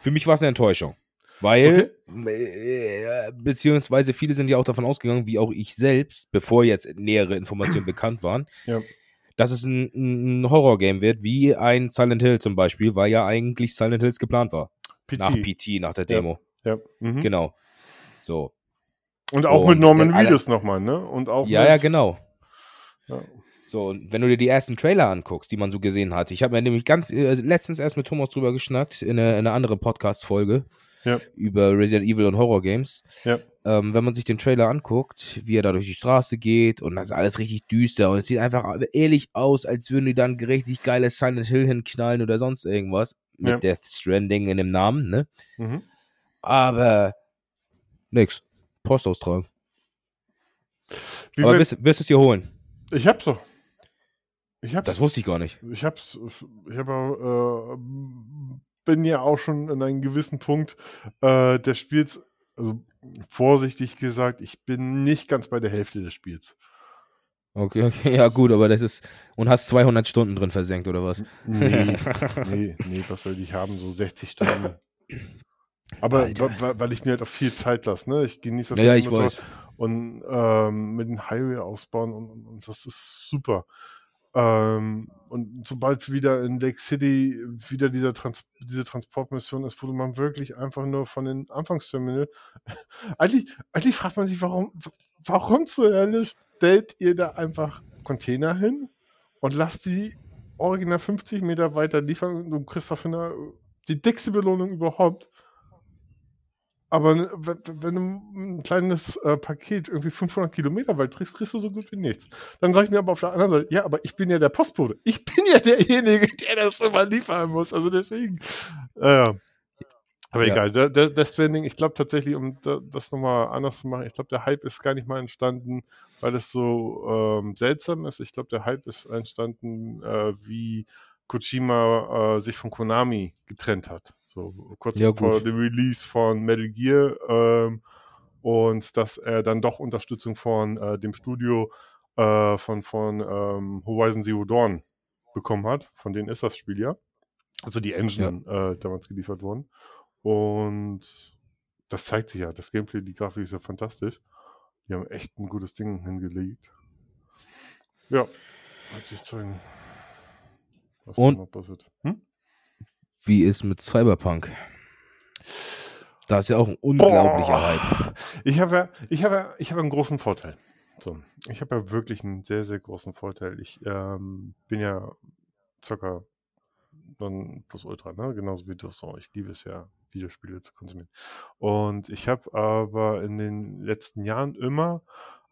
für mich war es eine Enttäuschung. Weil, okay. äh, beziehungsweise viele sind ja auch davon ausgegangen, wie auch ich selbst, bevor jetzt nähere Informationen bekannt waren, ja. dass es ein, ein Horror-Game wird, wie ein Silent Hill zum Beispiel, weil ja eigentlich Silent Hills geplant war. PT. Nach PT, nach der Demo. Ja. ja. Mhm. Genau. So. Und auch und mit Norman Reedus nochmal, ne? Und auch ja, ja, genau. Ja. So, und wenn du dir die ersten Trailer anguckst, die man so gesehen hat, ich habe mir nämlich ganz äh, letztens erst mit Thomas drüber geschnackt in, eine, in einer anderen Podcast-Folge ja. über Resident Evil und Horror Games. Ja. Ähm, wenn man sich den Trailer anguckt, wie er da durch die Straße geht und das ist alles richtig düster und es sieht einfach ehrlich aus, als würden die dann richtig geiles Silent Hill hinknallen oder sonst irgendwas mit ja. Death Stranding in dem Namen, ne? Mhm. Aber nix. Post austragen. Wie Aber wirst, wirst du es dir holen? Ich hab's doch. Ich hab's. Das wusste ich gar nicht. Ich hab's. Ich habe äh, bin ja auch schon an einem gewissen Punkt äh, des Spiels, also vorsichtig gesagt, ich bin nicht ganz bei der Hälfte des Spiels. Okay, okay, ja gut, aber das ist, und hast 200 Stunden drin versenkt, oder was? Nee, nee, nee, was soll ich haben, so 60 Stunden. Aber weil ich mir halt auch viel Zeit lasse, ne? Ich genieße das. Ja, ja ich weiß. Und ähm, mit dem Highway ausbauen und, und, das ist super. Ähm, und sobald wieder in Lake City wieder dieser Trans diese Transportmission ist, wurde man wirklich einfach nur von den Anfangsterminal. eigentlich, eigentlich fragt man sich, warum, warum zur Hölle stellt ihr da einfach Container hin und lasst die original 50 Meter weiter liefern und du kriegst dafür eine, die dickste Belohnung überhaupt. Aber wenn, du ein kleines äh, Paket irgendwie 500 Kilometer weit trägst, kriegst du so gut wie nichts. Dann sage ich mir aber auf der anderen Seite, ja, aber ich bin ja der Postbote. Ich bin ja derjenige, der das immer liefern muss. Also deswegen. Äh, aber ja. egal, der, der, der Stranding, ich glaube tatsächlich, um das nochmal anders zu machen, ich glaube, der Hype ist gar nicht mal entstanden, weil es so ähm, seltsam ist. Ich glaube, der Hype ist entstanden, äh, wie Kojima äh, sich von Konami getrennt hat. So kurz ja, vor dem Release von Metal Gear ähm, und dass er dann doch Unterstützung von äh, dem Studio äh, von, von ähm, Horizon Zero Dawn bekommen hat. Von denen ist das Spiel ja. Also die Engine ja. Äh, damals geliefert worden. Und das zeigt sich ja. Das Gameplay, die Grafik ist ja fantastisch. Die haben echt ein gutes Ding hingelegt. Ja, hat sich zeigen. Was Und passiert. Hm? wie ist mit Cyberpunk? Da ist ja auch ein unglaublicher Boah. Hype. Ich habe ja, ich habe ja, ich habe einen großen Vorteil. So, ich habe ja wirklich einen sehr, sehr großen Vorteil. Ich ähm, bin ja Zocker dann plus Ultra, ne? Genauso wie du so. Ich liebe es ja, Videospiele zu konsumieren. Und ich habe aber in den letzten Jahren immer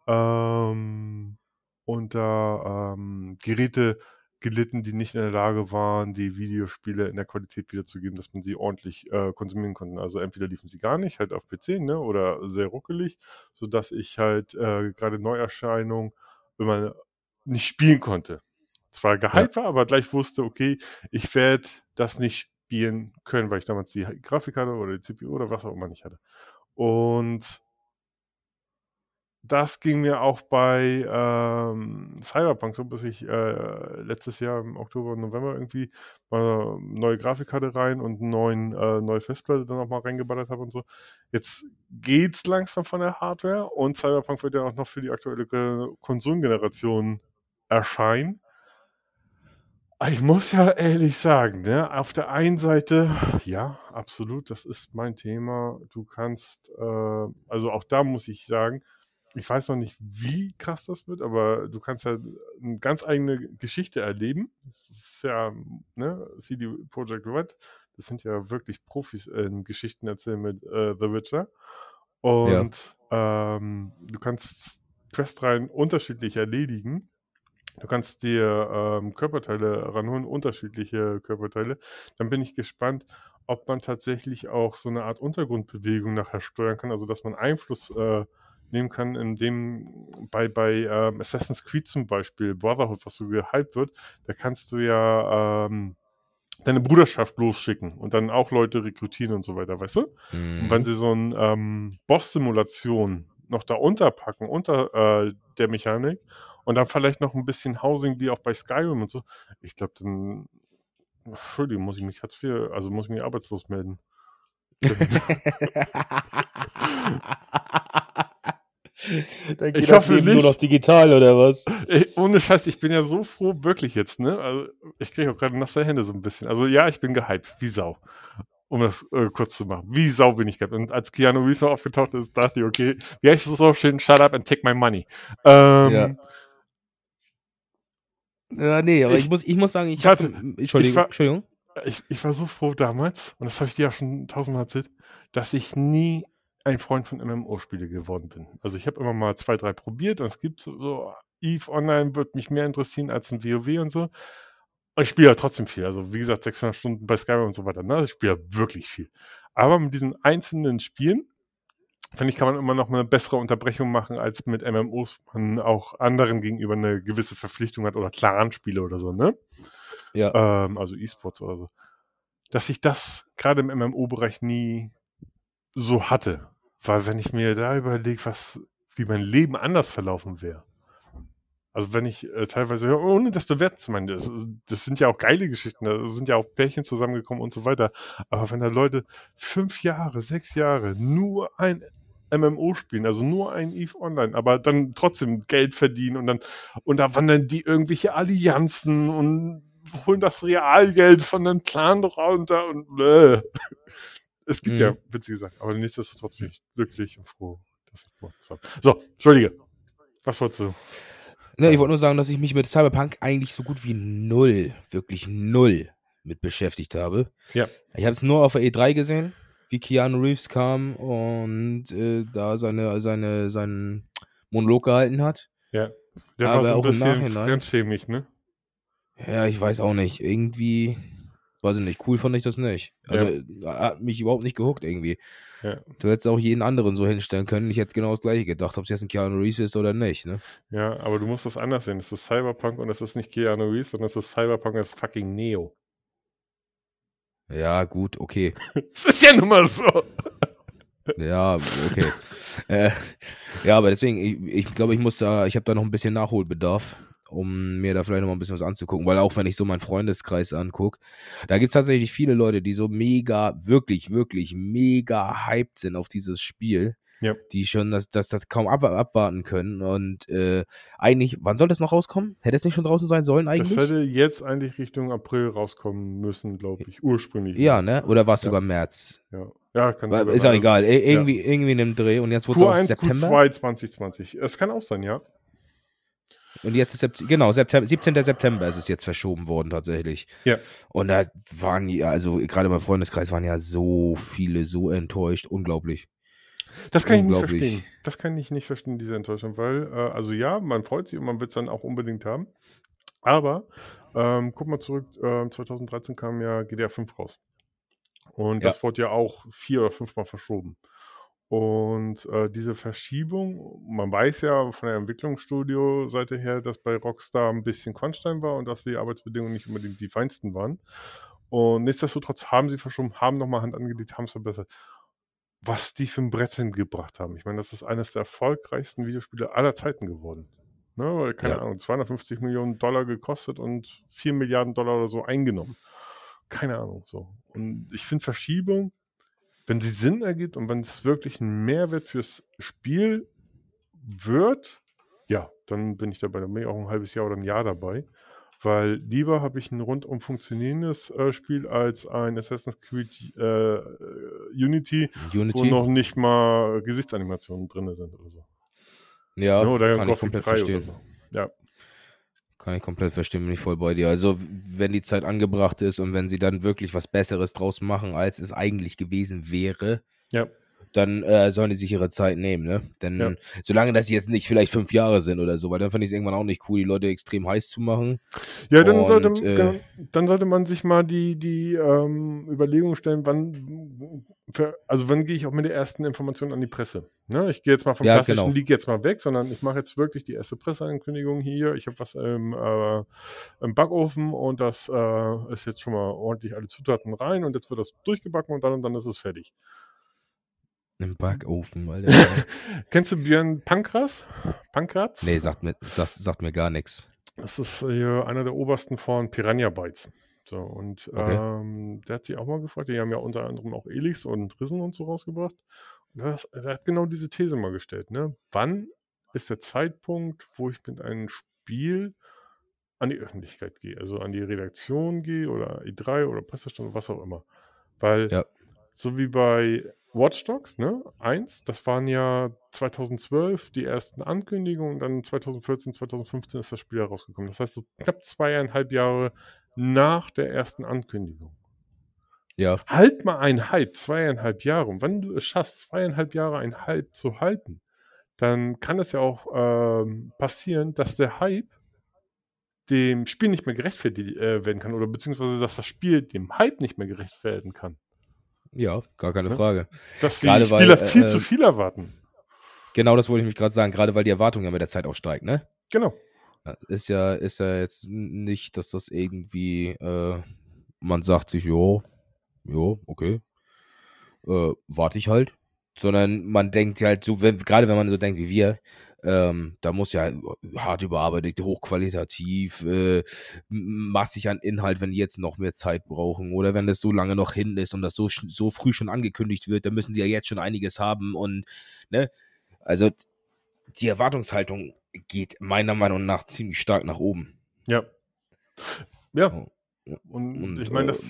ähm, unter ähm, Geräte gelitten, die nicht in der Lage waren, die Videospiele in der Qualität wiederzugeben, dass man sie ordentlich äh, konsumieren konnte. Also entweder liefen sie gar nicht, halt auf PC, ne, oder sehr ruckelig, sodass ich halt äh, gerade Neuerscheinungen immer nicht spielen konnte. Zwar gehypt ja. war, aber gleich wusste, okay, ich werde das nicht spielen können, weil ich damals die Grafik hatte oder die CPU oder was auch immer nicht hatte. Und das ging mir auch bei ähm, Cyberpunk so, bis ich äh, letztes Jahr im Oktober, November irgendwie eine neue Grafikkarte rein und eine neuen, äh, neue Festplatte dann auch mal reingeballert habe und so. Jetzt geht's langsam von der Hardware und Cyberpunk wird ja auch noch für die aktuelle Konsolengeneration erscheinen. Ich muss ja ehrlich sagen, ne, auf der einen Seite, ja, absolut, das ist mein Thema. Du kannst, äh, also auch da muss ich sagen, ich weiß noch nicht, wie krass das wird, aber du kannst ja eine ganz eigene Geschichte erleben. Das ist ja, ne, CD Projekt Red, das sind ja wirklich Profis in Geschichten erzählen mit äh, The Witcher. Und ja. ähm, du kannst Questreihen unterschiedlich erledigen. Du kannst dir ähm, Körperteile ranholen, unterschiedliche Körperteile. Dann bin ich gespannt, ob man tatsächlich auch so eine Art Untergrundbewegung nachher steuern kann, also dass man Einfluss äh, nehmen kann, in dem bei, bei ähm, Assassin's Creed zum Beispiel, Brotherhood, was so gehypt wird, da kannst du ja ähm, deine Bruderschaft losschicken und dann auch Leute rekrutieren und so weiter, weißt du? Mhm. Und wenn mhm. sie so ein ähm, Boss-Simulation noch da unterpacken, unter äh, der Mechanik und dann vielleicht noch ein bisschen Housing wie auch bei Skyrim und so, ich glaube, dann Entschuldigung, muss ich mich Hartz IV, also muss ich mich arbeitslos melden. Dann geht ich das hoffe nicht. nur noch digital oder was? Ich, ohne Scheiß, ich bin ja so froh, wirklich jetzt, ne? Also, ich kriege auch gerade nasse Hände so ein bisschen. Also ja, ich bin gehypt, wie Sau. Um das äh, kurz zu machen. Wie Sau bin ich gehypt. Und als Keanu Reeves noch aufgetaucht ist, dachte ich, okay, wie heißt es so schön? Shut up and take my money. Ähm, ja. Ja, nee, aber ich, ich, muss, ich muss sagen, ich warte, hab, Entschuldigung, ich war, Entschuldigung. Ich, ich war so froh damals, und das habe ich dir ja schon tausendmal erzählt, dass ich nie ein Freund von MMO-Spiele geworden bin. Also ich habe immer mal zwei, drei probiert und es gibt so, EVE Online wird mich mehr interessieren als ein WoW und so. Aber ich spiele ja trotzdem viel. Also wie gesagt, 600 Stunden bei Skyrim und so weiter. Ne? Ich spiele ja wirklich viel. Aber mit diesen einzelnen Spielen, finde ich, kann man immer noch eine bessere Unterbrechung machen, als mit MMOs man auch anderen gegenüber eine gewisse Verpflichtung hat oder Clan-Spiele oder so, ne? Ja. Ähm, also E-Sports oder so. Dass ich das gerade im MMO-Bereich nie so hatte. Weil wenn ich mir da überlege, was, wie mein Leben anders verlaufen wäre. Also wenn ich äh, teilweise, ohne das bewerten zu meinen, das, das, sind ja auch geile Geschichten, da sind ja auch Pärchen zusammengekommen und so weiter. Aber wenn da Leute fünf Jahre, sechs Jahre nur ein MMO spielen, also nur ein EVE Online, aber dann trotzdem Geld verdienen und dann, und da wandern die irgendwelche Allianzen und holen das Realgeld von dem Clan runter und äh. Es gibt mhm. ja witzige Sachen, aber nichtsdestotrotz bin ich glücklich und froh, dass ich gemacht habe. So, Entschuldige. Was wolltest du? Ne, ich wollte nur sagen, dass ich mich mit Cyberpunk eigentlich so gut wie null, wirklich null mit beschäftigt habe. Ja. Ich habe es nur auf der E3 gesehen, wie Keanu Reeves kam und äh, da seine, seine, seinen Monolog gehalten hat. Ja. Der Aber war so ein bisschen fremdschämig, ne? Ja, ich weiß auch nicht. Irgendwie, weiß ich nicht, cool fand ich das nicht. Also ja. hat mich überhaupt nicht gehuckt irgendwie. Ja. Du hättest auch jeden anderen so hinstellen können. Ich hätte genau das gleiche gedacht, ob es jetzt ein Keanu Reeves ist oder nicht. Ne? Ja, aber du musst das anders sehen. Es ist Cyberpunk und es ist nicht Keanu Reeves, sondern es ist Cyberpunk als fucking Neo. Ja, gut, okay. Es ist ja nun mal so. Ja, okay. äh, ja, aber deswegen, ich, ich glaube, ich muss da, ich habe da noch ein bisschen Nachholbedarf um mir da vielleicht noch mal ein bisschen was anzugucken, weil auch wenn ich so meinen Freundeskreis angucke, da gibt es tatsächlich viele Leute, die so mega, wirklich, wirklich mega hyped sind auf dieses Spiel. Ja. Die schon das, das, das kaum ab, abwarten können. Und äh, eigentlich, wann soll das noch rauskommen? Hätte es nicht schon draußen sein sollen eigentlich? Das hätte jetzt eigentlich Richtung April rauskommen müssen, glaube ich, ursprünglich. Ja, ne? Oder war es ja. sogar März? Ja. Ja, kann War, Ist auch egal. Ir irgendwie, ja. irgendwie in dem Dreh. Und jetzt wurde es September. Q2 2020. Es kann auch sein, ja. Und jetzt ist genau, September, 17. September ist es jetzt verschoben worden tatsächlich. Ja. Und da waren ja, also gerade im Freundeskreis waren ja so viele so enttäuscht, unglaublich. Das kann ich nicht verstehen. Das kann ich nicht verstehen, diese Enttäuschung, weil, äh, also ja, man freut sich und man wird es dann auch unbedingt haben. Aber, ähm, guck mal zurück, äh, 2013 kam ja GDR 5 raus. Und ja. das wurde ja auch vier oder fünfmal verschoben. Und äh, diese Verschiebung, man weiß ja von der Entwicklungsstudio-Seite her, dass bei Rockstar ein bisschen Crunchtime war und dass die Arbeitsbedingungen nicht unbedingt die feinsten waren. Und nichtsdestotrotz haben sie verschoben, haben nochmal Hand angelegt, haben es verbessert. Was die für ein Brett hingebracht haben. Ich meine, das ist eines der erfolgreichsten Videospiele aller Zeiten geworden. Ne, keine ja. Ahnung, 250 Millionen Dollar gekostet und 4 Milliarden Dollar oder so eingenommen. Keine Ahnung, so. Und ich finde Verschiebung wenn sie Sinn ergibt und wenn es wirklich ein Mehrwert fürs Spiel wird, ja, dann bin ich dabei. Dann bin ich auch ein halbes Jahr oder ein Jahr dabei. Weil lieber habe ich ein rundum funktionierendes äh, Spiel als ein Assassin's Creed äh, Unity, Unity, wo noch nicht mal Gesichtsanimationen drin sind oder so. Ja, ne, oder kann ich komplett verstehen. So. Ja. Kann ich komplett verstehen, bin ich voll bei dir. Also, wenn die Zeit angebracht ist und wenn sie dann wirklich was Besseres draus machen, als es eigentlich gewesen wäre, ja dann äh, sollen die sich ihre Zeit nehmen, ne? Denn ja. solange das jetzt nicht vielleicht fünf Jahre sind oder so, weil dann finde ich es irgendwann auch nicht cool, die Leute extrem heiß zu machen. Ja, dann, Und, sollte, äh, dann sollte man sich mal die, die ähm, Überlegung stellen, wann, für, also wann gehe ich auch mit der ersten Information an die Presse? Ne? Ich gehe jetzt mal vom ja, klassischen genau. League jetzt mal weg, sondern ich mache jetzt wirklich die erste Presseankündigung hier. Ich habe was im, äh, im Backofen und das äh, ist jetzt schon mal ordentlich alle Zutaten rein und jetzt wird das durchgebacken und dann und dann ist es fertig. Im Backofen, Alter. Kennst du Björn Pankras? Pankratz? Nee, sagt mir, sagt, sagt mir gar nichts. Das ist äh, einer der obersten von Piranha Bytes. So, und okay. ähm, der hat sich auch mal gefragt, die haben ja unter anderem auch Elix und Rissen und so rausgebracht. Und das, er hat genau diese These mal gestellt, ne? Wann ist der Zeitpunkt, wo ich mit einem Spiel an die Öffentlichkeit gehe, also an die Redaktion gehe oder E3 oder Pressestand, was auch immer. Weil ja. so wie bei Watch Dogs, ne? Eins, das waren ja 2012 die ersten Ankündigungen, dann 2014, 2015 ist das Spiel herausgekommen. Das heißt, so knapp zweieinhalb Jahre nach der ersten Ankündigung. Ja. Halt mal einen Hype, zweieinhalb Jahre. Und wenn du es schaffst, zweieinhalb Jahre einen Hype zu halten, dann kann es ja auch ähm, passieren, dass der Hype dem Spiel nicht mehr gerechtfertigt äh, werden kann oder beziehungsweise dass das Spiel dem Hype nicht mehr gerecht werden kann. Ja, gar keine Frage. Dass die gerade Spieler weil, viel äh, zu viel erwarten. Genau, das wollte ich mich gerade sagen, gerade weil die Erwartung ja mit der Zeit auch steigt, ne? Genau. Ist ja, ist ja jetzt nicht, dass das irgendwie, äh, man sagt sich, jo, jo, okay, äh, warte ich halt, sondern man denkt halt so, wenn, gerade wenn man so denkt wie wir, ähm, da muss ja hart überarbeitet, hochqualitativ, äh, massig an Inhalt, wenn die jetzt noch mehr Zeit brauchen oder wenn das so lange noch hin ist und das so, so früh schon angekündigt wird, dann müssen sie ja jetzt schon einiges haben und, ne, also die Erwartungshaltung geht meiner Meinung nach ziemlich stark nach oben. Ja. Ja. Und, Und, ich meine, äh, dass,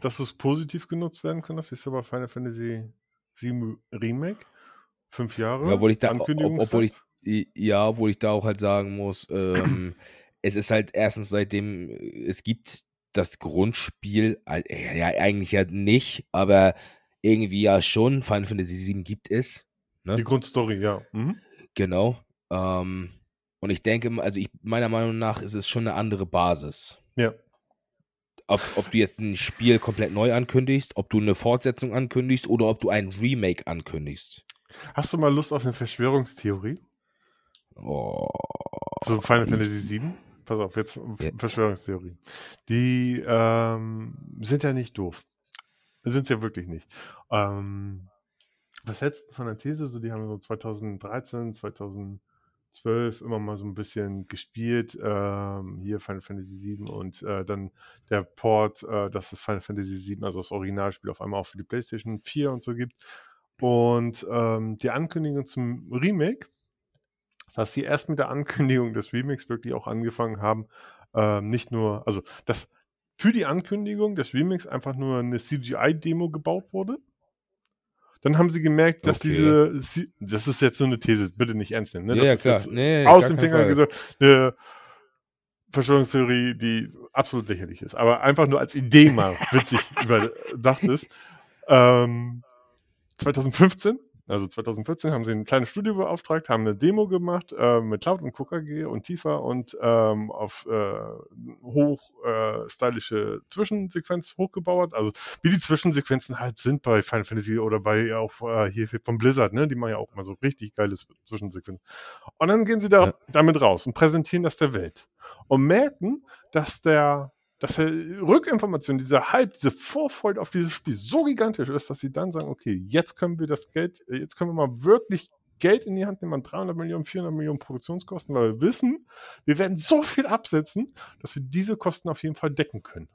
dass es positiv genutzt werden kann, das ist aber Final Fantasy 7 Remake. Fünf Jahre. Ja, obwohl ich da, obwohl ich, ja, obwohl ich da auch halt sagen muss, ähm, es ist halt erstens seitdem es gibt das Grundspiel, äh, ja, eigentlich ja nicht, aber irgendwie ja schon, Final Fantasy VII gibt es, ne? Die Grundstory, ja. Mhm. Genau. Ähm, und ich denke, also ich, meiner Meinung nach ist es schon eine andere Basis. Ja. Ob, ob du jetzt ein Spiel komplett neu ankündigst, ob du eine Fortsetzung ankündigst oder ob du ein Remake ankündigst. Hast du mal Lust auf eine Verschwörungstheorie? Oh, Zu Final Fantasy 7? Pass auf, jetzt Ja. Verschwörungstheorie. Die ähm, sind ja nicht doof. Sind es ja wirklich nicht. Ähm, was hältst du von der These? So, die haben so 2013, 2012 immer mal so ein bisschen gespielt. Ähm, hier Final Fantasy 7 und äh, dann der Port, äh, dass es Final Fantasy 7, also das Originalspiel, auf einmal auch für die PlayStation 4 und so gibt. Und ähm, die Ankündigung zum Remake, dass sie erst mit der Ankündigung des Remakes wirklich auch angefangen haben, ähm, nicht nur, also dass für die Ankündigung des Remakes einfach nur eine CGI-Demo gebaut wurde. Dann haben sie gemerkt, dass Okay. diese, Sie- das ist jetzt so eine These, bitte nicht ernst nehmen, ne? das ja, ist klar. jetzt Nee, aus dem Finger gesagt, eine Verschwörungstheorie, die absolut lächerlich ist, aber einfach nur als Idee mal witzig überdacht ist. Ähm, 2015, also 2014, haben sie ein kleines Studio beauftragt, haben eine Demo gemacht äh, mit Cloud und KKG und Tifa und ähm, auf äh, hoch äh, stylische Zwischensequenz hochgebaut. Also wie die Zwischensequenzen halt sind bei Final Fantasy oder bei auch äh, hier von Blizzard, ne? Die machen ja auch immer so richtig geiles Zwischensequenzen. Und dann gehen sie da Ja. damit raus und präsentieren das der Welt. Und merken, dass der, dass der Rückinformation, dieser Hype, diese Vorfreude auf dieses Spiel so gigantisch ist, dass sie dann sagen, okay, jetzt können wir das Geld, äh, jetzt können wir mal wirklich Geld in die Hand nehmen an 300 Millionen, 400 Millionen Produktionskosten, weil wir wissen, wir werden so viel absetzen, dass wir diese Kosten auf jeden Fall decken können.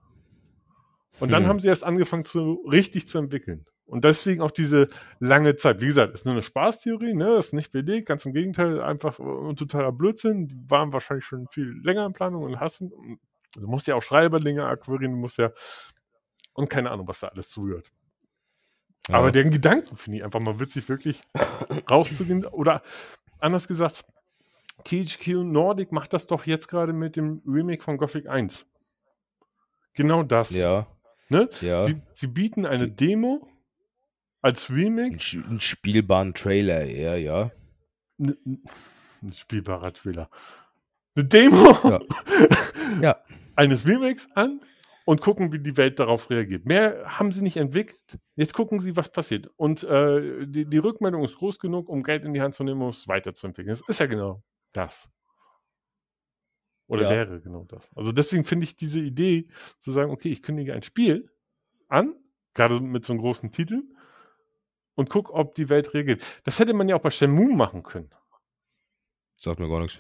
Und dann Hm. haben sie erst angefangen, zu, richtig zu entwickeln. Und deswegen auch diese lange Zeit. Wie gesagt, ist nur eine Spaßtheorie, ne? Ist nicht belegt, ganz im Gegenteil, einfach äh, totaler Blödsinn. Die waren wahrscheinlich schon viel länger in Planung und hassen. Du musst ja auch Schreiberlinge akquirieren, du musst ja. Und keine Ahnung, was da alles zugehört. Ja. Aber den Gedanken finde ich einfach mal witzig, wirklich rauszugehen. Oder anders gesagt, THQ Nordic macht das doch jetzt gerade mit dem Remake von Gothic 1. Genau das. ja. Ne? Ja. Sie, sie bieten eine Demo als Remake, Ein, ein spielbaren Trailer, ja, ja. n- n- ein spielbarer Trailer, eine Demo Ja. Ja. Eines Remakes an und gucken, wie die Welt darauf reagiert. Mehr haben sie nicht entwickelt. Jetzt gucken sie, was passiert. Und äh, die, die Rückmeldung ist groß genug, um Geld in die Hand zu nehmen, um es weiterzuentwickeln. Es ist ja genau das. Oder Ja. wäre genau das. Also deswegen finde ich diese Idee, zu sagen, okay, ich kündige ein Spiel an, gerade mit so einem großen Titel, und guck, ob die Welt reagiert. Das hätte man ja auch bei Shenmue machen können. Sagt mir gar nichts.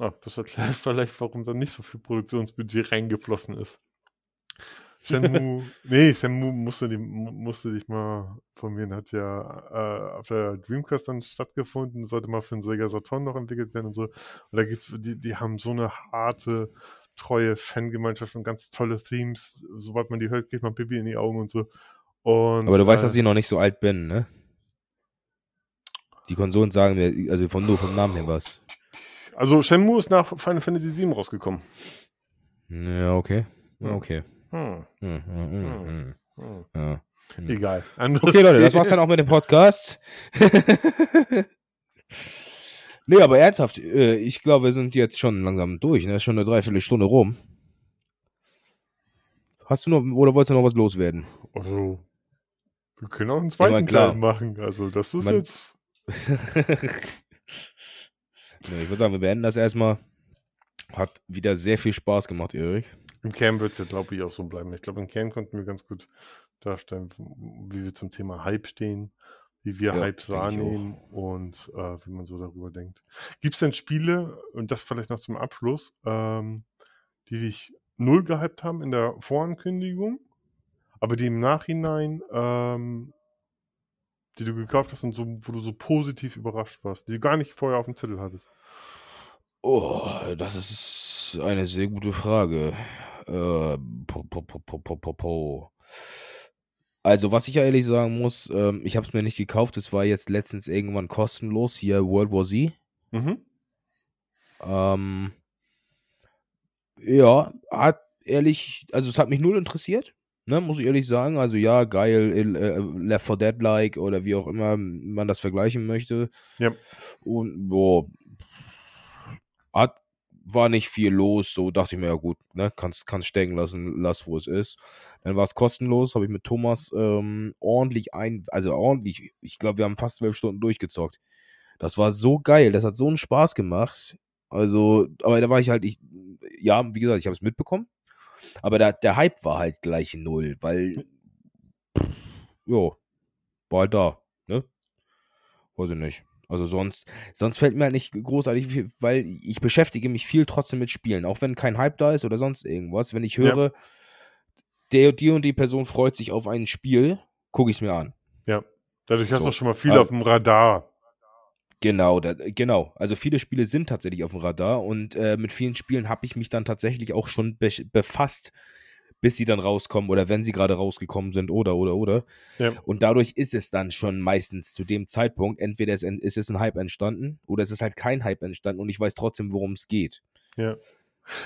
Ah, das erklärt vielleicht, warum da nicht so viel Produktionsbudget reingeflossen ist. Shenmue, nee, Shenmue musste, die, mu- musste dich mal informieren, hat ja äh, auf der Dreamcast dann stattgefunden, sollte mal für den Sega Saturn noch entwickelt werden und so. Und da gibt's, die, die haben so eine harte, treue Fangemeinschaft und ganz tolle Themes. Sobald man die hört, kriegt man Pipi in die Augen und so. Und, Aber du weißt, äh, dass ich noch nicht so alt bin, ne? Die Konsolen sagen mir, also von nur vom Namen her was. Also Shenmue ist nach Final Fantasy VII rausgekommen. Ja, okay. Hm. okay. Hm, Hm, hm, hm, Hm. Ja. Egal. Anderes Okay, Leute, das war's dann auch mit dem Podcast. nee, aber ernsthaft, äh, ich glaube, wir sind jetzt schon langsam durch. Ne? Ist schon eine Dreiviertelstunde rum. Hast du noch, oder wolltest du noch was loswerden? Also, wir können auch einen mein, zweiten klar. Teil machen. Also, das ist Man- jetzt. nee, ich würde sagen, wir beenden das erstmal. Hat wieder sehr viel Spaß gemacht, Erik. Im Kern wird es ja, glaube ich, auch so bleiben. Ich glaube, im Kern konnten wir ganz gut darstellen, wie wir zum Thema Hype stehen, wie wir Ja, Hypes wahrnehmen und äh, wie man so darüber denkt. Gibt es denn Spiele, und das vielleicht noch zum Abschluss, ähm, die dich null gehypt haben in der Vorankündigung, aber die im Nachhinein, ähm, die du gekauft hast und so, wo du so positiv überrascht warst, die du gar nicht vorher auf dem Zettel hattest? Oh, das ist eine sehr gute Frage. Äh, po, po, po. Also, was ich ja ehrlich sagen muss, ähm, ich habe es mir nicht gekauft. Es war jetzt letztens irgendwann kostenlos hier World War Z. Mhm. Ähm, ja, hat ehrlich, also es hat mich null interessiert, ne, muss ich ehrlich sagen. Also ja, geil, äh, Left 4 Dead-like oder wie auch immer man das vergleichen möchte. Ja. Und boah, hat, war nicht viel los, so dachte ich mir, ja gut, ne, kannst, kannst stecken lassen, lass wo es ist. Dann war es kostenlos, habe ich mit Thomas ähm, ordentlich ein, also ordentlich, ich glaube, wir haben fast zwölf Stunden durchgezockt. Das war so geil, das hat so einen Spaß gemacht. Also, aber da war ich halt, ich, ja, wie gesagt, ich habe es mitbekommen. Aber der, der Hype war halt gleich null, weil, jo, war halt da, ne? Weiß ich nicht. Also sonst, sonst fällt mir halt nicht großartig viel, weil ich beschäftige mich viel trotzdem mit Spielen, auch wenn kein Hype da ist oder sonst irgendwas. Wenn ich höre, ja. der, die und die Person freut sich auf ein Spiel, gucke ich es mir an. Ja, dadurch hast du schon mal viel aber, auf dem Radar. Genau, da, genau. Also viele Spiele sind tatsächlich auf dem Radar und äh, mit vielen Spielen habe ich mich dann tatsächlich auch schon be befasst, bis sie dann rauskommen oder wenn sie gerade rausgekommen sind oder oder oder. Ja. Und dadurch ist es dann schon meistens zu dem Zeitpunkt, entweder ist, ist es ein Hype entstanden oder es ist halt kein Hype entstanden und ich weiß trotzdem, worum es geht. Ja.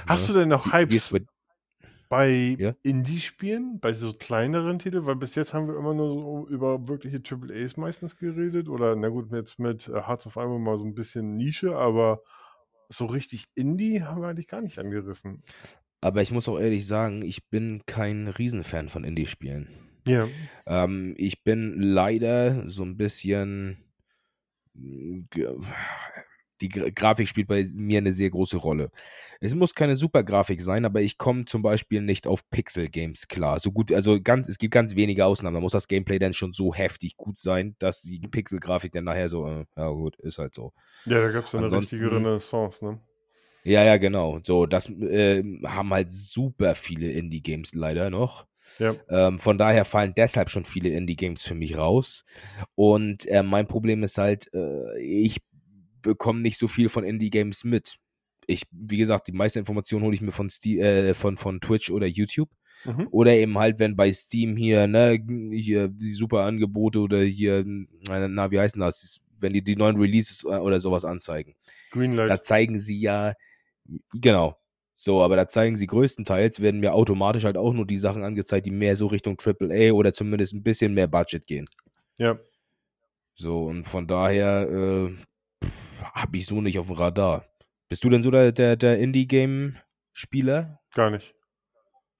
Hast ja. du denn noch Hypes? Bei ja? Indie-Spielen, bei so kleineren Titeln, weil bis jetzt haben wir immer nur so über wirkliche Triple A's meistens geredet oder na gut, jetzt mit äh, Hearts of Iron mal so ein bisschen Nische, aber so richtig Indie haben wir eigentlich gar nicht angerissen. Aber ich muss auch ehrlich sagen, ich bin kein Riesenfan von Indie-Spielen. Ja. Ähm, ich bin leider so ein bisschen die Grafik spielt bei mir eine sehr große Rolle. Es muss keine super Grafik sein, aber ich komme zum Beispiel nicht auf Pixel-Games klar. So gut, also ganz, es gibt ganz wenige Ausnahmen. Da muss das Gameplay dann schon so heftig gut sein, dass die Pixel-Grafik dann nachher so, äh, ja gut, ist halt so. Ja, da gab es eine richtige Renaissance, ne? Ja, ja, genau. So, das äh, haben halt super viele Indie-Games leider noch. Ja. Ähm, von daher fallen deshalb schon viele Indie-Games für mich raus. Und äh, mein Problem ist halt, äh, ich bekomme nicht so viel von Indie-Games mit. Ich, wie gesagt, die meisten Informationen hole ich mir von, Steam, äh, von, von Twitch oder YouTube. Mhm. Oder eben halt, wenn bei Steam hier, ne, hier die super Angebote oder hier, na, wie heißen das, wenn die die neuen Releases äh, oder sowas anzeigen. Greenlight. Da zeigen sie ja, genau. So, aber da zeigen sie größtenteils, werden mir automatisch halt auch nur die Sachen angezeigt, die mehr so Richtung AAA oder zumindest ein bisschen mehr Budget gehen. Ja. So, und von daher, äh, habe ich so nicht auf dem Radar. Bist du denn so der, der, der Indie-Game-Spieler? Gar nicht.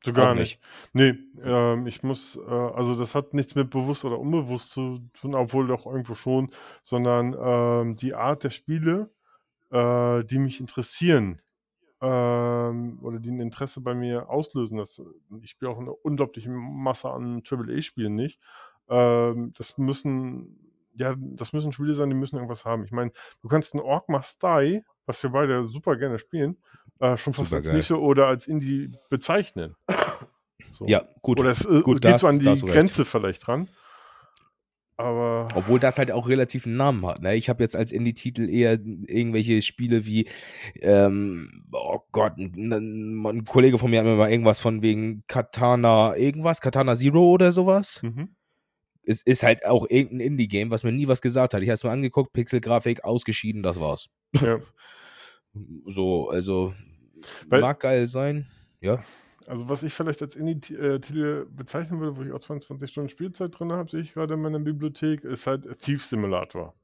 So gar nicht. nicht. Nee, ähm, ich muss, äh, also das hat nichts mit bewusst oder unbewusst zu tun, obwohl doch irgendwo schon, sondern ähm, die Art der Spiele, äh, die mich interessieren ähm, oder die ein Interesse bei mir auslösen. Das, ich spiele auch eine unglaubliche Masse an AAA-Spielen nicht. Ähm, das müssen ja, das müssen Spiele sein, die müssen irgendwas haben. Ich meine, du kannst ein Orc Must Die, was wir beide super gerne spielen, äh, schon fast super als geil. Nische oder als Indie bezeichnen. So. Ja, gut. Oder es äh, gut, geht das, so an die Grenze recht. vielleicht dran. Aber. Obwohl das halt auch relativ einen Namen hat. Ne? Ich habe jetzt als Indie-Titel eher irgendwelche Spiele wie, ähm, oh Gott, ein, ein, Kollege von mir hat mir mal irgendwas von wegen Katana, irgendwas, Katana Zero oder sowas. Mhm es ist halt auch irgendein Indie-Game, was mir nie was gesagt hat. Ich habe es mir angeguckt, Pixel-Grafik, ausgeschieden, das war's. Ja. so, also Weil, mag geil sein, ja. Also was ich vielleicht als Indie-Titel bezeichnen würde, wo ich auch 22 Stunden Spielzeit drin habe, sehe ich gerade in meiner Bibliothek, ist halt Thief Simulator.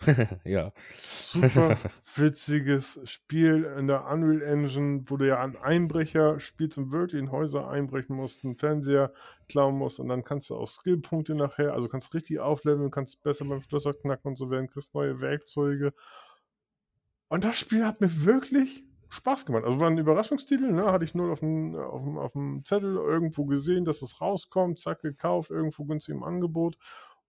ja. Super witziges Spiel in der Unreal Engine, wo du ja an Einbrecher spielst und wirklich in Häuser einbrechen musst, einen Fernseher klauen musst und dann kannst du auch Skillpunkte nachher, also kannst richtig aufleveln, kannst besser beim Schlösser knacken und so werden, kriegst neue Werkzeuge. Und das Spiel hat mir wirklich Spaß gemacht. Also war ein Überraschungstitel, ne? hatte ich nur auf dem, auf, dem, auf dem Zettel irgendwo gesehen, dass es rauskommt, zack, gekauft, irgendwo günstig im Angebot.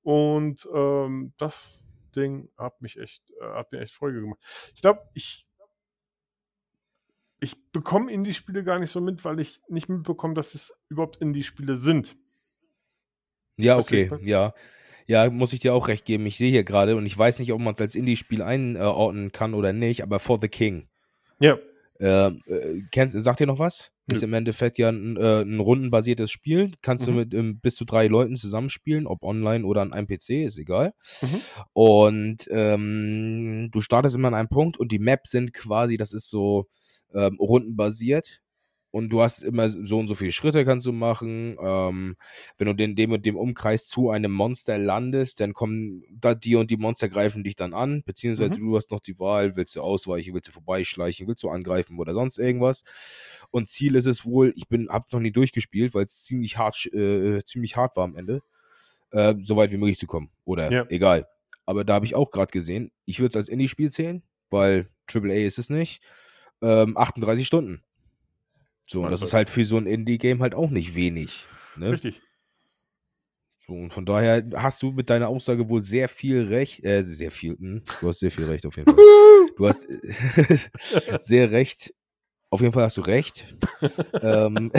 Und ähm, das Ding hat mich echt, äh, hat mir echt Freude gemacht. Ich glaube, ich, ich bekomme Indie-Spiele gar nicht so mit, weil ich nicht mitbekomme, dass es überhaupt Indie-Spiele sind. Ja, okay, ja. Ja, muss ich dir auch recht geben. Ich sehe hier gerade und ich weiß nicht, ob man es als Indie-Spiel einordnen kann oder nicht, aber For the King. Ja. Ähm, äh, kennst, sagt ihr noch was? Ja. Ist im Endeffekt ja ein, äh, ein rundenbasiertes Spiel. Kannst mhm. du mit ähm, bis zu drei Leuten zusammenspielen, ob online oder an einem PC, ist egal. Mhm. Und ähm, du startest immer an einem Punkt und die Maps sind quasi, das ist so ähm, rundenbasiert und du hast immer so und so viele Schritte kannst du machen. Ähm, wenn du in dem und dem Umkreis zu einem Monster landest, dann kommen da die und die Monster greifen dich dann an, beziehungsweise mhm. du hast noch die Wahl, willst du ausweichen, willst du vorbeischleichen, willst du angreifen oder sonst irgendwas. Und Ziel ist es wohl, ich bin, hab noch nie durchgespielt, weil es ziemlich hart, äh, ziemlich hart war am Ende, äh, so weit wie möglich zu kommen. Oder ja. egal. Aber da habe ich auch gerade gesehen, ich würde es als Indie-Spiel zählen, weil AAA ist es nicht. Ähm, 38 Stunden. So, und das ist halt für so ein Indie-Game halt auch nicht wenig. Ne? Richtig. So, und von daher hast du mit deiner Aussage wohl sehr viel recht, äh, sehr viel, hm, du hast sehr viel recht auf jeden Fall. du hast sehr recht, auf jeden Fall hast du recht, ähm,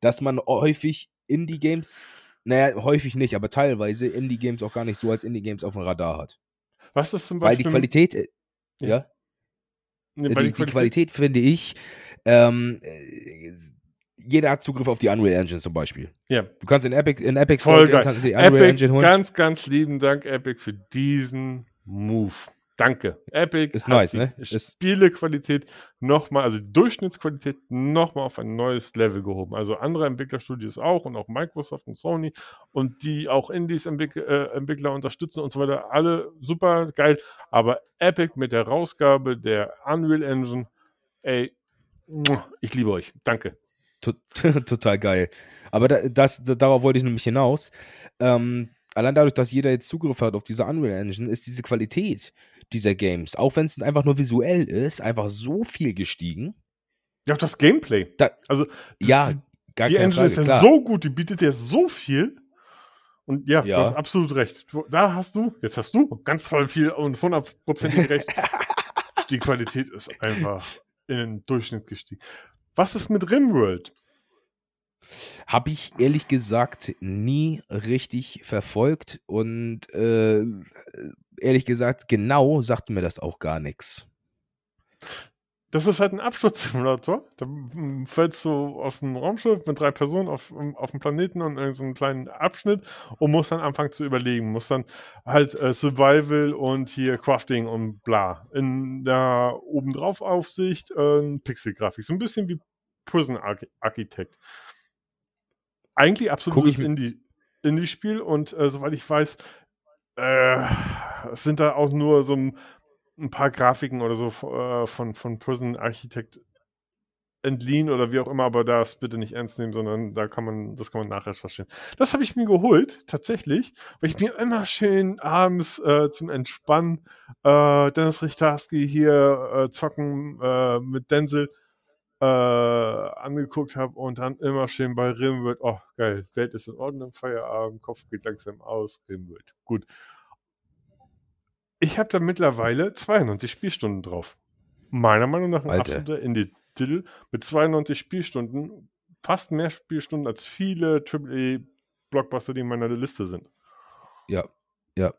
dass man häufig Indie-Games, naja, häufig nicht, aber teilweise Indie-Games auch gar nicht so als Indie-Games auf dem Radar hat. Was ist zum Beispiel? Weil die Qualität, äh, ja. ja? Nee, die, die, Qualität, die Qualität finde ich, ähm, äh, jeder hat Zugriff auf die Unreal Engine zum Beispiel. Ja. Du kannst in Epic, in Epic Store gehen, kannst die Unreal Epic, Engine holen. Ganz, ganz lieben Dank, Epic, für diesen Move. Danke. Epic ist nice, ne? Spielequalität nochmal, also die Durchschnittsqualität nochmal auf ein neues Level gehoben. Also andere Entwicklerstudios auch und auch Microsoft und Sony und die auch Indies Entwick äh, Entwickler unterstützen und so weiter. Alle super geil. Aber Epic mit der Rausgabe der Unreal Engine, ey, ich liebe euch. Danke. Total geil. Aber das, darauf wollte ich nämlich hinaus. Ähm, allein dadurch, dass jeder jetzt Zugriff hat auf diese Unreal Engine, ist diese Qualität dieser Games, auch wenn es einfach nur visuell ist, einfach so viel gestiegen. Ja, auch das Gameplay. Da, also, ja, gar die Engine Frage, ist ja klar. so gut, die bietet dir so viel. Und ja, ja, du hast absolut recht. Da hast du, jetzt hast du ganz toll viel und hundertprozentig recht. die Qualität ist einfach in den Durchschnitt gestiegen. Was ist mit Rimworld? Habe ich ehrlich gesagt nie richtig verfolgt und äh, ehrlich gesagt, genau sagt mir das auch gar nichts. Das ist halt ein Absturzsimulator. Da fällst du aus einem Raumschiff mit drei Personen auf, auf dem Planeten und in so einen kleinen Abschnitt und musst dann anfangen zu überlegen. Musst dann halt äh, Survival und hier Crafting und bla. In der obendrauf Aufsicht äh, Pixelgrafik. So ein bisschen wie Prison Architect. Eigentlich absolutes Indie-Spiel und äh, soweit ich weiß, äh, sind da auch nur so ein ein paar Grafiken oder so äh, von, von Prison Architect entliehen oder wie auch immer, aber das bitte nicht ernst nehmen, sondern da kann man, das kann man nachher verstehen. Das habe ich mir geholt, tatsächlich, weil ich mir immer schön abends äh, zum Entspannen äh, Dennis Richtarski hier äh, zocken äh, mit Denzel äh, angeguckt habe und dann immer schön bei Rimworld, oh geil, Welt ist in Ordnung, Feierabend, Kopf geht langsam aus, Rimworld, gut. Ich habe da mittlerweile 92 Spielstunden drauf. Meiner Meinung nach ein Alter. absoluter Indie-Titel mit 92 Spielstunden. Fast mehr Spielstunden als viele AAA-Blockbuster, die in meiner Liste sind. Ja, ja.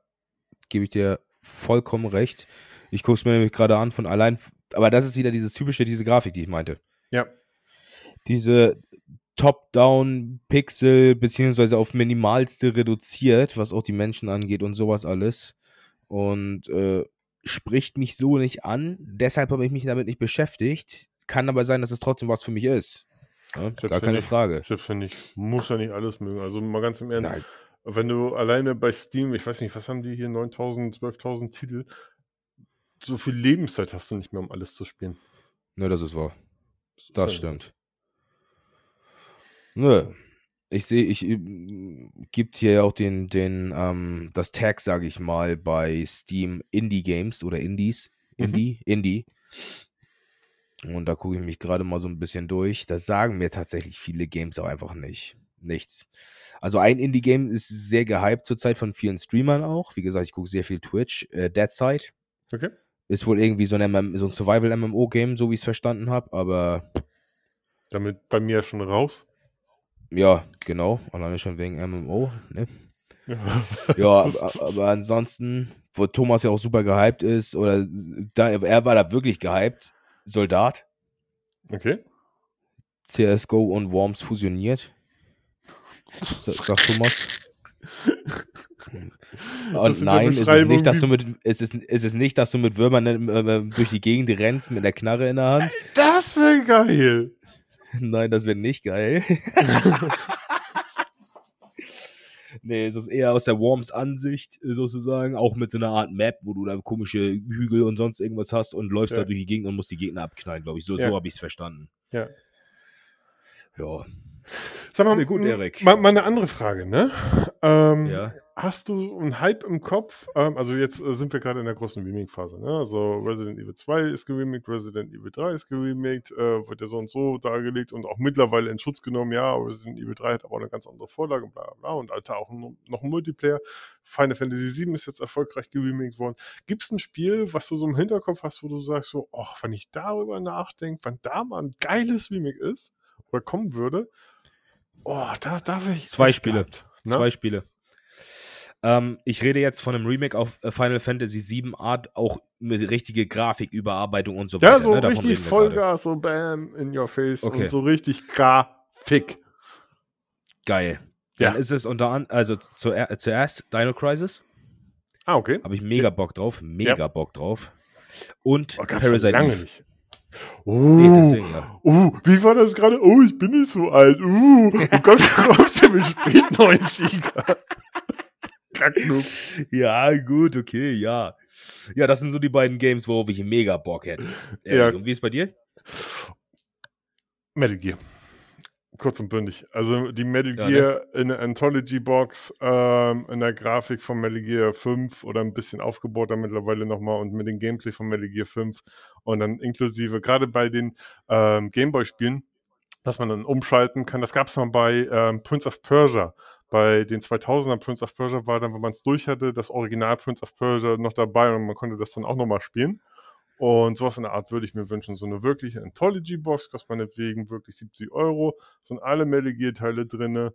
Gebe ich dir vollkommen recht. Ich gucke es mir nämlich gerade an von allein. Aber das ist wieder dieses typische, diese Grafik, die ich meinte. Ja. Diese Top-Down-Pixel, beziehungsweise auf minimalste reduziert, was auch die Menschen angeht und sowas alles und äh, spricht mich so nicht an. Deshalb habe ich mich damit nicht beschäftigt. Kann aber sein, dass es trotzdem was für mich ist. Ja, gar keine nicht, Frage. Selbst wenn ich, muss ja nicht alles mögen. Also mal ganz im Ernst, Nein. wenn du alleine bei Steam, ich weiß nicht, was haben die hier, 9000, 12.000 Titel, so viel Lebenszeit hast du nicht mehr, um alles zu spielen. Ne, das ist wahr. Das, das stimmt. Nö. Ich sehe, ich äh, gibt hier auch den, den, ähm, das Tag, sage ich mal, bei Steam Indie Games oder Indies. Mhm. Indie, mhm. Indie. Und da gucke ich mich gerade mal so ein bisschen durch. Das sagen mir tatsächlich viele Games auch einfach nicht. Nichts. Also ein Indie-Game ist sehr gehypt zurzeit von vielen Streamern auch. Wie gesagt, ich gucke sehr viel Twitch. Äh, Dead Side. Okay. Ist wohl irgendwie so ein, so ein Survival-MMO-Game, so wie ich es verstanden habe, aber. Damit bei mir schon raus. Ja, genau. Alleine schon wegen MMO. Ne? ja, aber, aber, ansonsten, wo Thomas ja auch super gehypt ist, oder da, er war da wirklich gehypt, Soldat. Okay. CSGO und Worms fusioniert. Sag Thomas. Und nein, es ist, nicht, dass du mit, es, ist, es ist nicht, dass du mit Würmern äh, durch die Gegend rennst mit der Knarre in der Hand. Das wäre geil. Nein, das wäre nicht geil. nee, es ist eher aus der Worms Ansicht sozusagen, auch mit so einer Art Map, wo du da komische Hügel und sonst irgendwas hast und läufst ja. da durch die Gegend und musst die Gegner abknallen, glaube ich. So, ja. so habe ich es verstanden. Ja. Ja. Sag mal, gut, Erik. Mal, mal, eine andere Frage, ne? Ähm, ja. Hast du einen Hype im Kopf? Ähm, also jetzt äh, sind wir gerade in der großen Remake-Phase, ne? Also Resident Evil 2 ist geremaked, Resident Evil 3 ist geremaked, äh, wird ja so und so dargelegt und auch mittlerweile in Schutz genommen, ja, Resident Evil 3 hat aber auch eine ganz andere Vorlage, bla bla bla und Alter auch noch ein Multiplayer. Final Fantasy 7 ist jetzt erfolgreich geremaked worden. Gibt es ein Spiel, was du so im Hinterkopf hast, wo du sagst so, ach, wenn ich darüber nachdenke, wann da mal ein geiles Remake ist oder kommen würde, Oh, da, da will ich. Zwei Spiele. Gehabt, ne? Zwei Spiele. Ähm, ich rede jetzt von einem Remake auf äh, Final Fantasy VII Art, auch mit richtige Grafiküberarbeitung und so weiter. Ja, so ne? richtig Vollgas, so bam, in your face okay. und so richtig Grafik. Geil. Ja. Dann ist es unter anderem, also zuerst Dino Crisis. Ah, okay. Habe ich mega Bock drauf. Mega ja. Bock drauf. Und oh, Parasite lange Eve. nicht. Oh, nee, ja. uh, wie war das gerade? Oh, ich bin nicht so alt. Uh, oh Gott, kommst du mit spät 90er? Kacknub. Ja, gut, okay, ja. Ja, das sind so die beiden Games, worauf ich mega Bock hätte. Ja. Und wie ist bei dir? Metal Gear kurz und bündig. Also die Metal ja, Gear ne? in der Anthology Box, ähm, in der Grafik von Metal Gear 5 oder ein bisschen aufgebohrter mittlerweile nochmal und mit dem Gameplay von Metal Gear 5 und dann inklusive, gerade bei den ähm, Gameboy-Spielen, dass man dann umschalten kann. Das gab es mal bei ähm, Prince of Persia. Bei den 2000er Prince of Persia war dann, wenn man es durch hatte, das Original Prince of Persia noch dabei und man konnte das dann auch nochmal spielen. Und sowas in der Art würde ich mir wünschen. So eine wirkliche Anthology-Box kostet meinetwegen wirklich 70 Euro. Sind alle Metal Gear-Teile drin.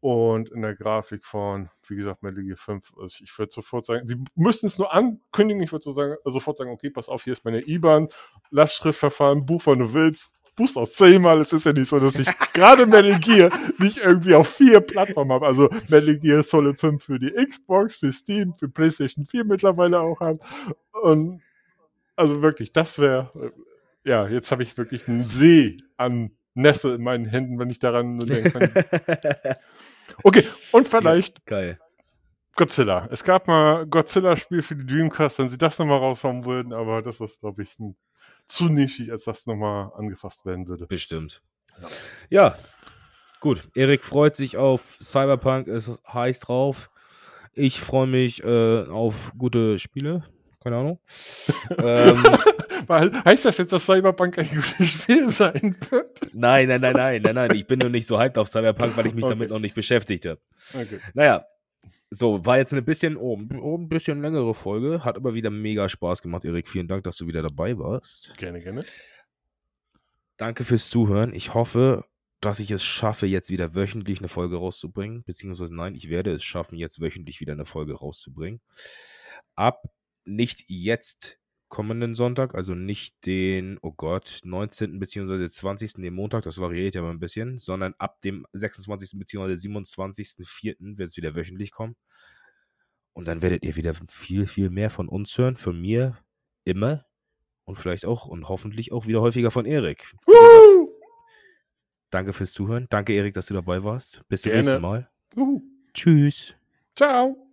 Und in der Grafik von, wie gesagt, Metal Gear 5. Also ich würde sofort sagen, die müssten es nur ankündigen. Ich würde so sofort sagen, okay, pass auf, hier ist meine IBAN, Lastschriftverfahren, Buch, wann du willst. Buchst auch zehnmal. Es ist ja nicht so, dass ich gerade Metal Gear nicht irgendwie auf vier Plattformen habe. Also Metal Gear Solid 5 für die Xbox, für Steam, für PlayStation 4 mittlerweile auch habe. Und also wirklich, das wäre, äh, ja, jetzt habe ich wirklich einen See an Nässe in meinen Händen, wenn ich daran denke. okay, und vielleicht geil. Godzilla. Es gab mal Godzilla-Spiel für die Dreamcast, wenn sie das nochmal raushauen würden, aber das ist, glaube ich, ein, zu nischig, als das nochmal angefasst werden würde. Bestimmt. Ja. ja. Gut, Erik freut sich auf Cyberpunk, ist heiß drauf. Ich freue mich äh, auf gute Spiele keine Ahnung. ähm, heißt das jetzt, dass Cyberpunk ein gutes Spiel sein wird? Nein, nein, nein, nein, nein, nein. Ich bin nur nicht so hyped auf Cyberpunk, weil ich mich okay. damit noch nicht beschäftigt habe. Okay. Naja, so, war jetzt eine bisschen, oh, oh, ein bisschen längere Folge, hat aber wieder mega Spaß gemacht, Erik. Vielen Dank, dass du wieder dabei warst. Gerne, gerne. Danke fürs Zuhören. Ich hoffe, dass ich es schaffe, jetzt wieder wöchentlich eine Folge rauszubringen. Beziehungsweise nein, ich werde es schaffen, jetzt wöchentlich wieder eine Folge rauszubringen. Ab nicht jetzt kommenden Sonntag, also nicht den, oh Gott, 19. bzw. 20. den Montag, das variiert ja mal ein bisschen, sondern ab dem 26. bzw. 27.04. wird es wieder wöchentlich kommen. Und dann werdet ihr wieder viel, viel mehr von uns hören, von mir immer und vielleicht auch und hoffentlich auch wieder häufiger von Erik. Danke fürs Zuhören. Danke, Erik, dass du dabei warst. Bis zum Gerne. nächsten Mal. Uh. Tschüss. Ciao.